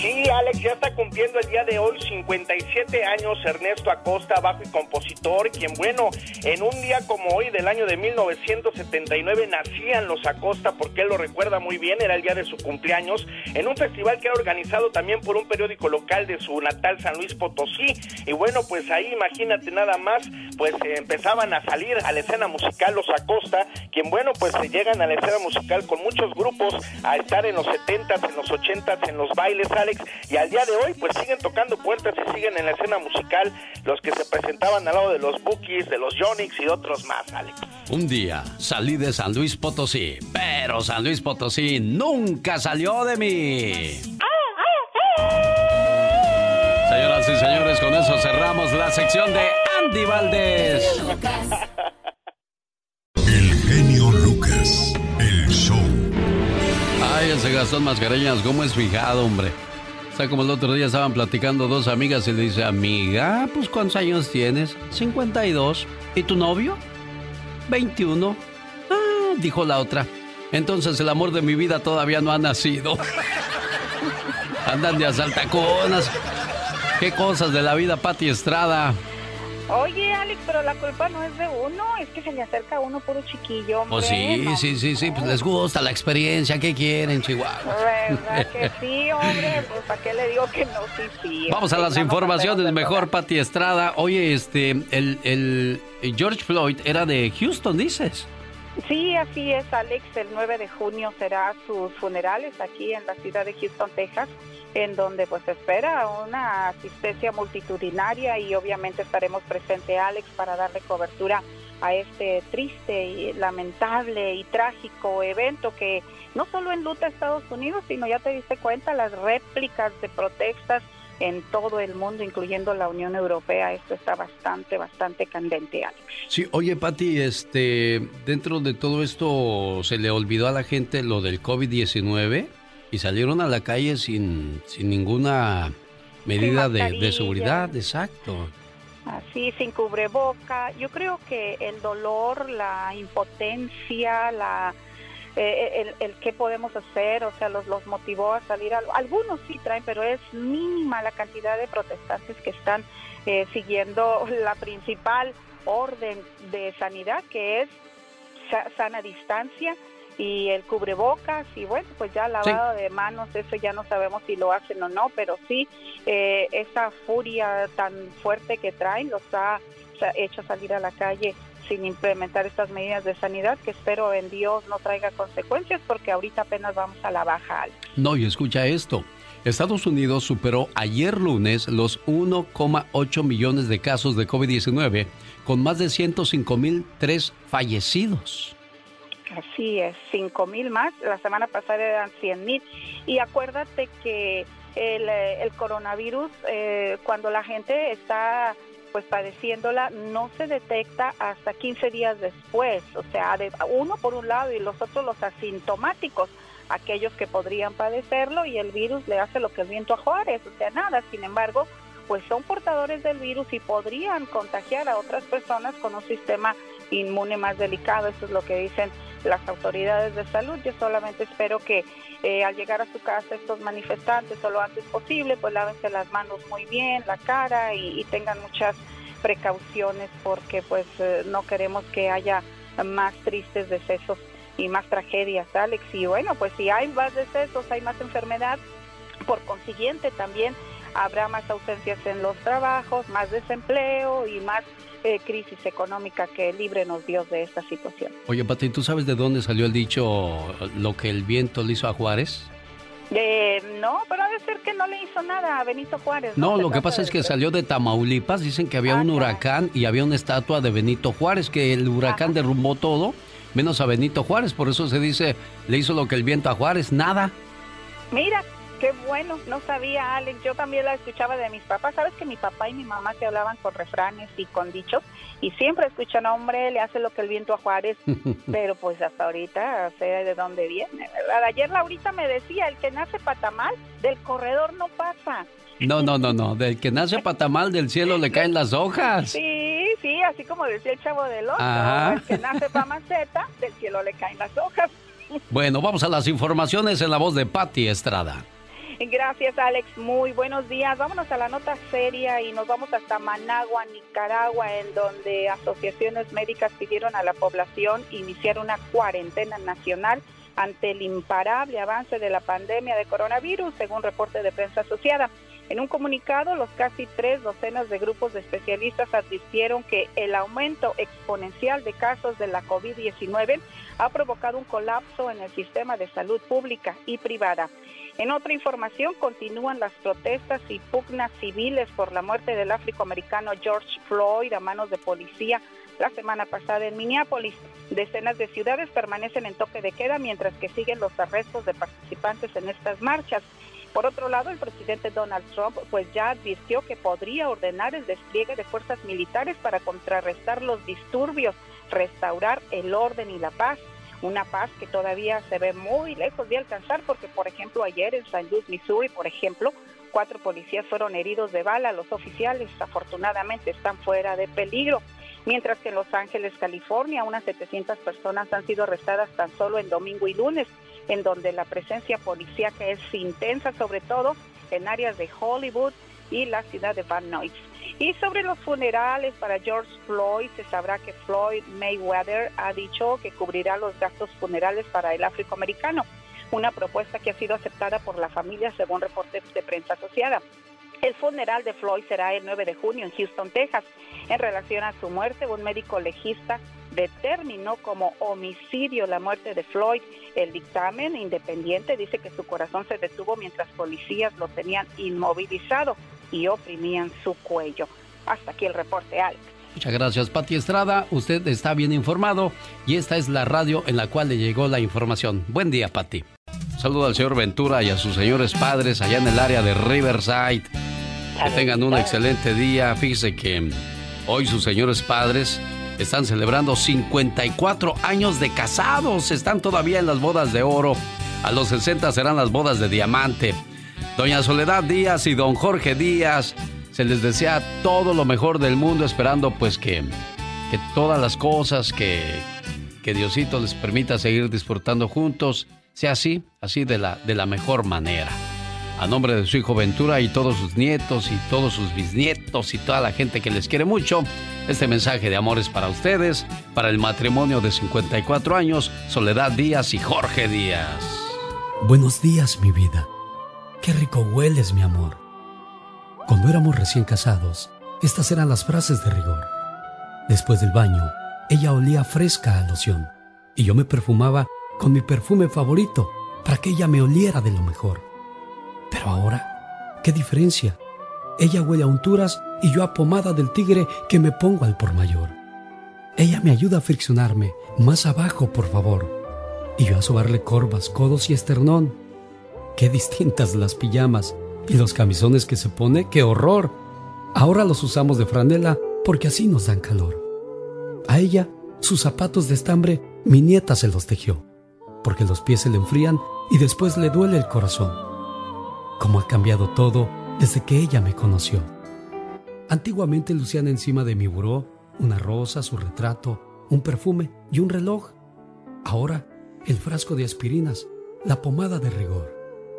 Sí, Alex, ya está cumpliendo el día de hoy 57 años Ernesto Acosta, bajo y compositor, quien, bueno, en un día como hoy del año de 1979 nacían los Acosta, porque él lo recuerda muy bien, era el día de su cumpleaños, en un festival que era organizado también por un periódico local de su natal San Luis Potosí. Y bueno, pues ahí imagínate nada más, pues eh, empezaban a salir a la escena musical los Acosta, quien, bueno, pues se llegan a la escena musical con muchos grupos a estar en los 70s, en los 80s, en los bailes, y al día de hoy pues siguen tocando puertas y siguen en la escena musical los que se presentaban al lado de los Bookies, de los Yonix y otros más, Alex. Un día salí de San Luis Potosí, pero San Luis Potosí nunca salió de mí. Señoras y señores, con eso cerramos la sección de Andy Valdés. El genio Lucas, el show. Ay, ese Gastón Mascareñas, ¿cómo es fijado, hombre? Sea, como el otro día estaban platicando dos amigas y le dice, amiga, pues ¿cuántos años tienes? 52. ¿Y tu novio? 21. Ah, dijo la otra. Entonces el amor de mi vida todavía no ha nacido. [LAUGHS] Andan de asaltaconas. ¿Qué cosas de la vida, Pati Estrada? Oye, Alex, pero la culpa no es de uno, es que se le acerca a uno puro chiquillo. Pues sí, sí, sí, sí, pues les gusta la experiencia, ¿qué quieren, Chihuahua? ¿Verdad que [LAUGHS] sí, hombre? Pues ¿para qué le digo que no? Sí, sí. Vamos a las informaciones, mejor, Pati Estrada. Oye, este, el, el George Floyd era de Houston, dices. Sí, así es, Alex. El 9 de junio será sus funerales aquí en la ciudad de Houston, Texas en donde pues espera una asistencia multitudinaria y obviamente estaremos presente Alex para darle cobertura a este triste y lamentable y trágico evento que no solo enluta a Estados Unidos, sino ya te diste cuenta las réplicas de protestas en todo el mundo, incluyendo la Unión Europea. Esto está bastante, bastante candente, Alex. Sí, oye, Pati, este, dentro de todo esto, ¿se le olvidó a la gente lo del COVID-19? y salieron a la calle sin, sin ninguna medida de, seguridad, exacto. Así, sin cubreboca. Yo creo que el dolor, la impotencia, la eh, el, el qué podemos hacer, o sea, los, los motivó a salir. algunos sí traen, pero es mínima la cantidad de protestantes que están eh, siguiendo la principal orden de sanidad, que es sana distancia y el cubrebocas y bueno, pues ya lavado de manos, eso ya no sabemos si lo hacen o no, pero sí, eh, esa furia tan fuerte que traen los ha, hecho salir a la calle sin implementar estas medidas de sanidad que espero en Dios no traiga consecuencias porque ahorita apenas vamos a la baja. No, y escucha esto. Estados Unidos superó ayer lunes los 1,8 millones de casos de COVID-19 con más de 105 mil tres fallecidos. Así es, 5 mil más. La semana pasada eran 100 mil. Y acuérdate que el, eh, el coronavirus, eh, cuando la gente está pues padeciéndola no se detecta hasta 15 días después, o sea, de uno por un lado y los otros los asintomáticos, aquellos que podrían padecerlo y el virus le hace lo que el viento a Juárez, o sea, nada, sin embargo, pues son portadores del virus y podrían contagiar a otras personas con un sistema inmune más delicado, eso es lo que dicen las autoridades de salud. Yo solamente espero que eh, al llegar a su casa estos manifestantes o lo antes posible, pues lávense las manos muy bien, la cara y, tengan muchas precauciones porque pues eh, no queremos que haya más tristes decesos y más tragedias, Alex. Y bueno, pues si hay más decesos, hay más enfermedad, por consiguiente también habrá más ausencias en los trabajos, más desempleo y más eh, crisis económica que líbrenos Dios de esta situación. Oye, Pati, ¿tú sabes de dónde salió el dicho lo que el viento le hizo a Juárez? no, pero ha de ser que no le hizo nada a Benito Juárez. No, lo que pasa es que salió de Tamaulipas, dicen que había un huracán y había una estatua de Benito Juárez, que el huracán derrumbó todo, menos a Benito Juárez, por eso se dice, le hizo lo que el viento a Juárez, nada. Mira, Qué bueno, no sabía Alex, yo también la escuchaba de mis papás, sabes que mi papá y mi mamá se hablaban con refranes y con dichos y siempre escuchan, hombre, le hace lo que el viento a Juárez, [LAUGHS] pero pues hasta ahorita sé de dónde viene, ¿verdad? Ayer Laurita me decía, el que nace patamal, del corredor no pasa. No, no, no, no, del que nace patamal del cielo le caen las hojas. Sí, sí, así como decía el chavo del otro, el que nace pamaceta, del cielo le caen las hojas. Bueno, vamos a las informaciones en la voz de Patti Estrada. [LAUGHS] Gracias, Alex. Muy buenos días. Vámonos a la nota seria y nos vamos hasta Managua, Nicaragua, en donde asociaciones médicas pidieron a la población iniciar una cuarentena nacional ante el imparable avance de la pandemia de coronavirus, según reporte de prensa asociada. En un comunicado, los casi tres docenas de grupos de especialistas advirtieron que el aumento exponencial de casos de la COVID-19 ha provocado un colapso en el sistema de salud pública y privada. En otra información, continúan las protestas y pugnas civiles por la muerte del afroamericano George Floyd a manos de policía la semana pasada en Minneapolis. Decenas de ciudades permanecen en toque de queda mientras que siguen los arrestos de participantes en estas marchas. Por otro lado, el presidente Donald Trump pues ya advirtió que podría ordenar el despliegue de fuerzas militares para contrarrestar los disturbios, restaurar el orden y la paz una paz que todavía se ve muy lejos de alcanzar porque, por ejemplo, ayer en San Luis, Missouri, por ejemplo, cuatro policías fueron heridos de bala. Los oficiales, afortunadamente, están fuera de peligro. Mientras que en Los Ángeles, California, unas 700 personas han sido arrestadas tan solo en domingo y lunes, en donde la presencia policíaca es intensa, sobre todo en áreas de Hollywood y la ciudad de Van Nuys. Y sobre los funerales para George Floyd, se sabrá que Floyd Mayweather ha dicho que cubrirá los gastos funerales para el afroamericano, una propuesta que ha sido aceptada por la familia según reportes de prensa asociada. El funeral de Floyd será el 9 de junio en Houston, Texas. En relación a su muerte, un médico legista determinó como homicidio la muerte de Floyd. El dictamen independiente dice que su corazón se detuvo mientras policías lo tenían inmovilizado y oprimían su cuello. Hasta aquí el reporte, Alex. Muchas gracias, Pati Estrada. Usted está bien informado y esta es la radio en la cual le llegó la información. Buen día, Pati. Saludo al señor Ventura y a sus señores padres allá en el área de Riverside. Que tengan un excelente día. Fíjese que hoy sus señores padres están celebrando 54 años de casados. Están todavía en las bodas de oro. A los 60 serán las bodas de diamante. Doña Soledad Díaz y don Jorge Díaz, se les desea todo lo mejor del mundo, esperando pues que, que todas las cosas que, que Diosito les permita seguir disfrutando juntos, sea así, así de la, de la mejor manera. A nombre de su hijo Ventura y todos sus nietos y todos sus bisnietos y toda la gente que les quiere mucho, este mensaje de amor es para ustedes, para el matrimonio de 54 años, Soledad Díaz y Jorge Díaz. Buenos días, mi vida. Qué rico hueles, mi amor. Cuando éramos recién casados, estas eran las frases de rigor. Después del baño, ella olía fresca a loción y yo me perfumaba con mi perfume favorito para que ella me oliera de lo mejor. Pero ahora, ¿qué diferencia? Ella huele a unturas y yo a pomada del tigre que me pongo al por mayor. Ella me ayuda a friccionarme, más abajo, por favor, y yo a sobarle corvas, codos y esternón Qué distintas las pijamas y los camisones que se pone, qué horror. Ahora los usamos de franela porque así nos dan calor. A ella, sus zapatos de estambre, mi nieta se los tejió, porque los pies se le enfrían y después le duele el corazón. Cómo ha cambiado todo desde que ella me conoció. Antiguamente lucían encima de mi buró una rosa, su retrato, un perfume y un reloj. Ahora, el frasco de aspirinas, la pomada de rigor,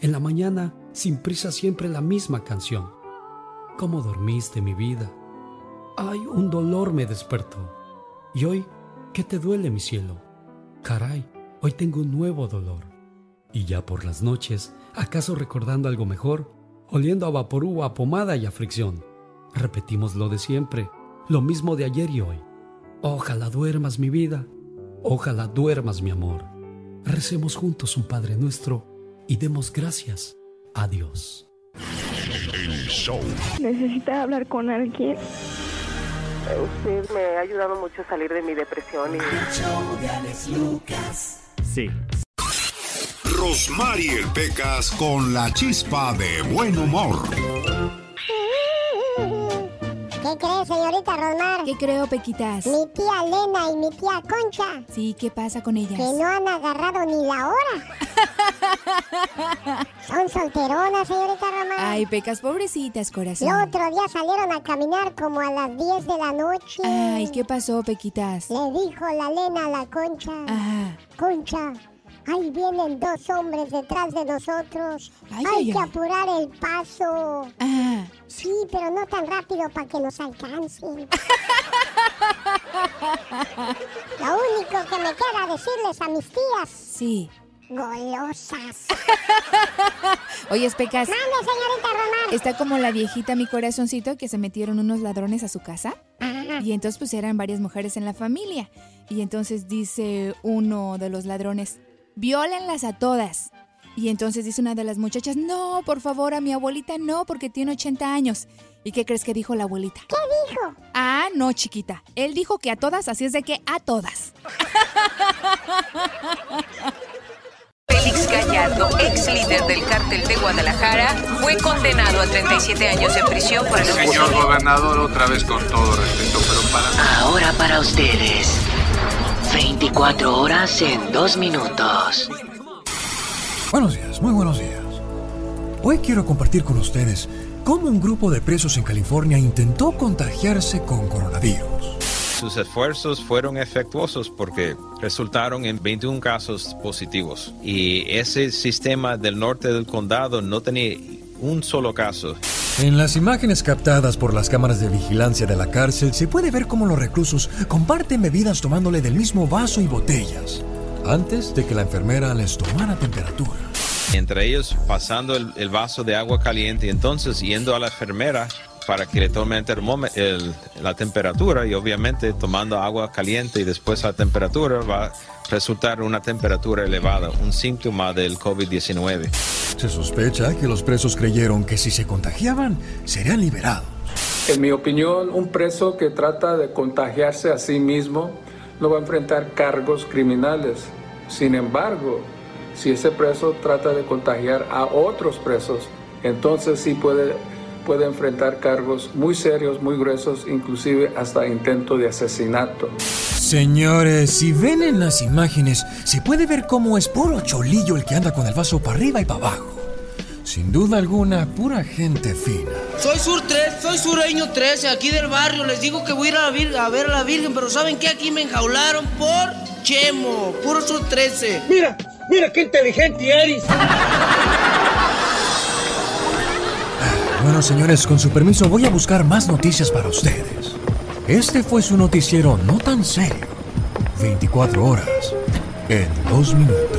En la mañana, sin prisa siempre la misma canción. ¿Cómo dormiste mi vida? Ay, un dolor me despertó. Y hoy, ¿qué te duele mi cielo? Caray, Hoy tengo un nuevo dolor. Y ya por las noches, acaso recordando algo mejor, oliendo a vaporú, a pomada y a fricción, repetimos lo de siempre, lo mismo de ayer y hoy. Ojalá duermas mi vida, ojalá duermas mi amor. Recemos juntos un Padre nuestro y demos gracias a Dios. Necesita hablar con alguien. Usted me ha ayudado mucho a salir de mi depresión y... Sí. Rosmarie Pecas con la chispa de buen humor. ¿Qué crees, señorita Rosmar? ¿Qué creo, Pequitas? Mi tía Lena y mi tía Concha. Sí, ¿qué pasa con ellas? Que no han agarrado ni la hora. [LAUGHS] Son solteronas, señorita Rosmar. Ay, Pecas, pobrecitas, corazón. El otro día salieron a caminar como a las 10 de la noche. Ay, ¿qué pasó, Pequitas? Le dijo la Lena a la Concha. Ajá. Concha, Ahí vienen dos hombres detrás de nosotros. Hay que apurar el paso. Ah. Sí, pero no tan rápido para que nos alcancen. [LAUGHS] Lo único que me queda decirles a mis tías. Sí. Golosas. [LAUGHS] Oye, Pecas. Mande, señorita Román. Está como la viejita, mi corazoncito, que se metieron unos ladrones a su casa. Y entonces pues eran varias mujeres en la familia. Y entonces dice uno de los ladrones, Violenlas a todas. Y entonces dice una de las muchachas, no, por favor, a mi abuelita no, porque tiene 80 años. ¿Y qué crees que dijo la abuelita? ¿Qué dijo? Ah, no, chiquita. Él dijo que a todas, así es de que a todas. [LAUGHS] Félix Gallardo, ex líder del cártel de Guadalajara, fue condenado a 37 años de prisión por el Señor gobernador, otra vez con todo respeto, pero para... Ahora para ustedes. 24 horas en 2 minutos. Buenos días, muy buenos días. Hoy quiero compartir con ustedes cómo un grupo de presos en California intentó contagiarse con coronavirus. Sus esfuerzos fueron efectuosos porque resultaron en 21 casos positivos y ese sistema del norte del condado no tenía un solo caso. En las imágenes captadas por las cámaras de vigilancia de la cárcel se puede ver cómo los reclusos comparten bebidas tomándole del mismo vaso y botellas, antes de que la enfermera les tomara temperatura. Entre ellos pasando el, vaso de agua caliente y entonces yendo a la enfermera para que le tome el la temperatura y obviamente tomando agua caliente y después la temperatura va a resultar una temperatura elevada, un síntoma del COVID-19. Se sospecha que los presos creyeron que si se contagiaban serían liberados. En mi opinión, un preso que trata de contagiarse a sí mismo no va a enfrentar cargos criminales. Sin embargo, si ese preso trata de contagiar a otros presos, entonces sí puede puede enfrentar cargos muy serios, muy gruesos, inclusive hasta intento de asesinato. Señores, si ven en las imágenes, se puede ver cómo es puro cholillo el que anda con el vaso para arriba y para abajo. Sin duda alguna, pura gente fina. Soy Sur 3, soy sureño 13, aquí del barrio. Les digo que voy a ir a, a ver a la Virgen, pero ¿saben qué? Aquí me enjaularon por Chemo, puro Sur 13. Mira, mira qué inteligente eres. [LAUGHS] Bueno, señores, con su permiso voy a buscar más noticias para ustedes. Este fue su noticiero no tan serio. 24 horas en 2 minutos.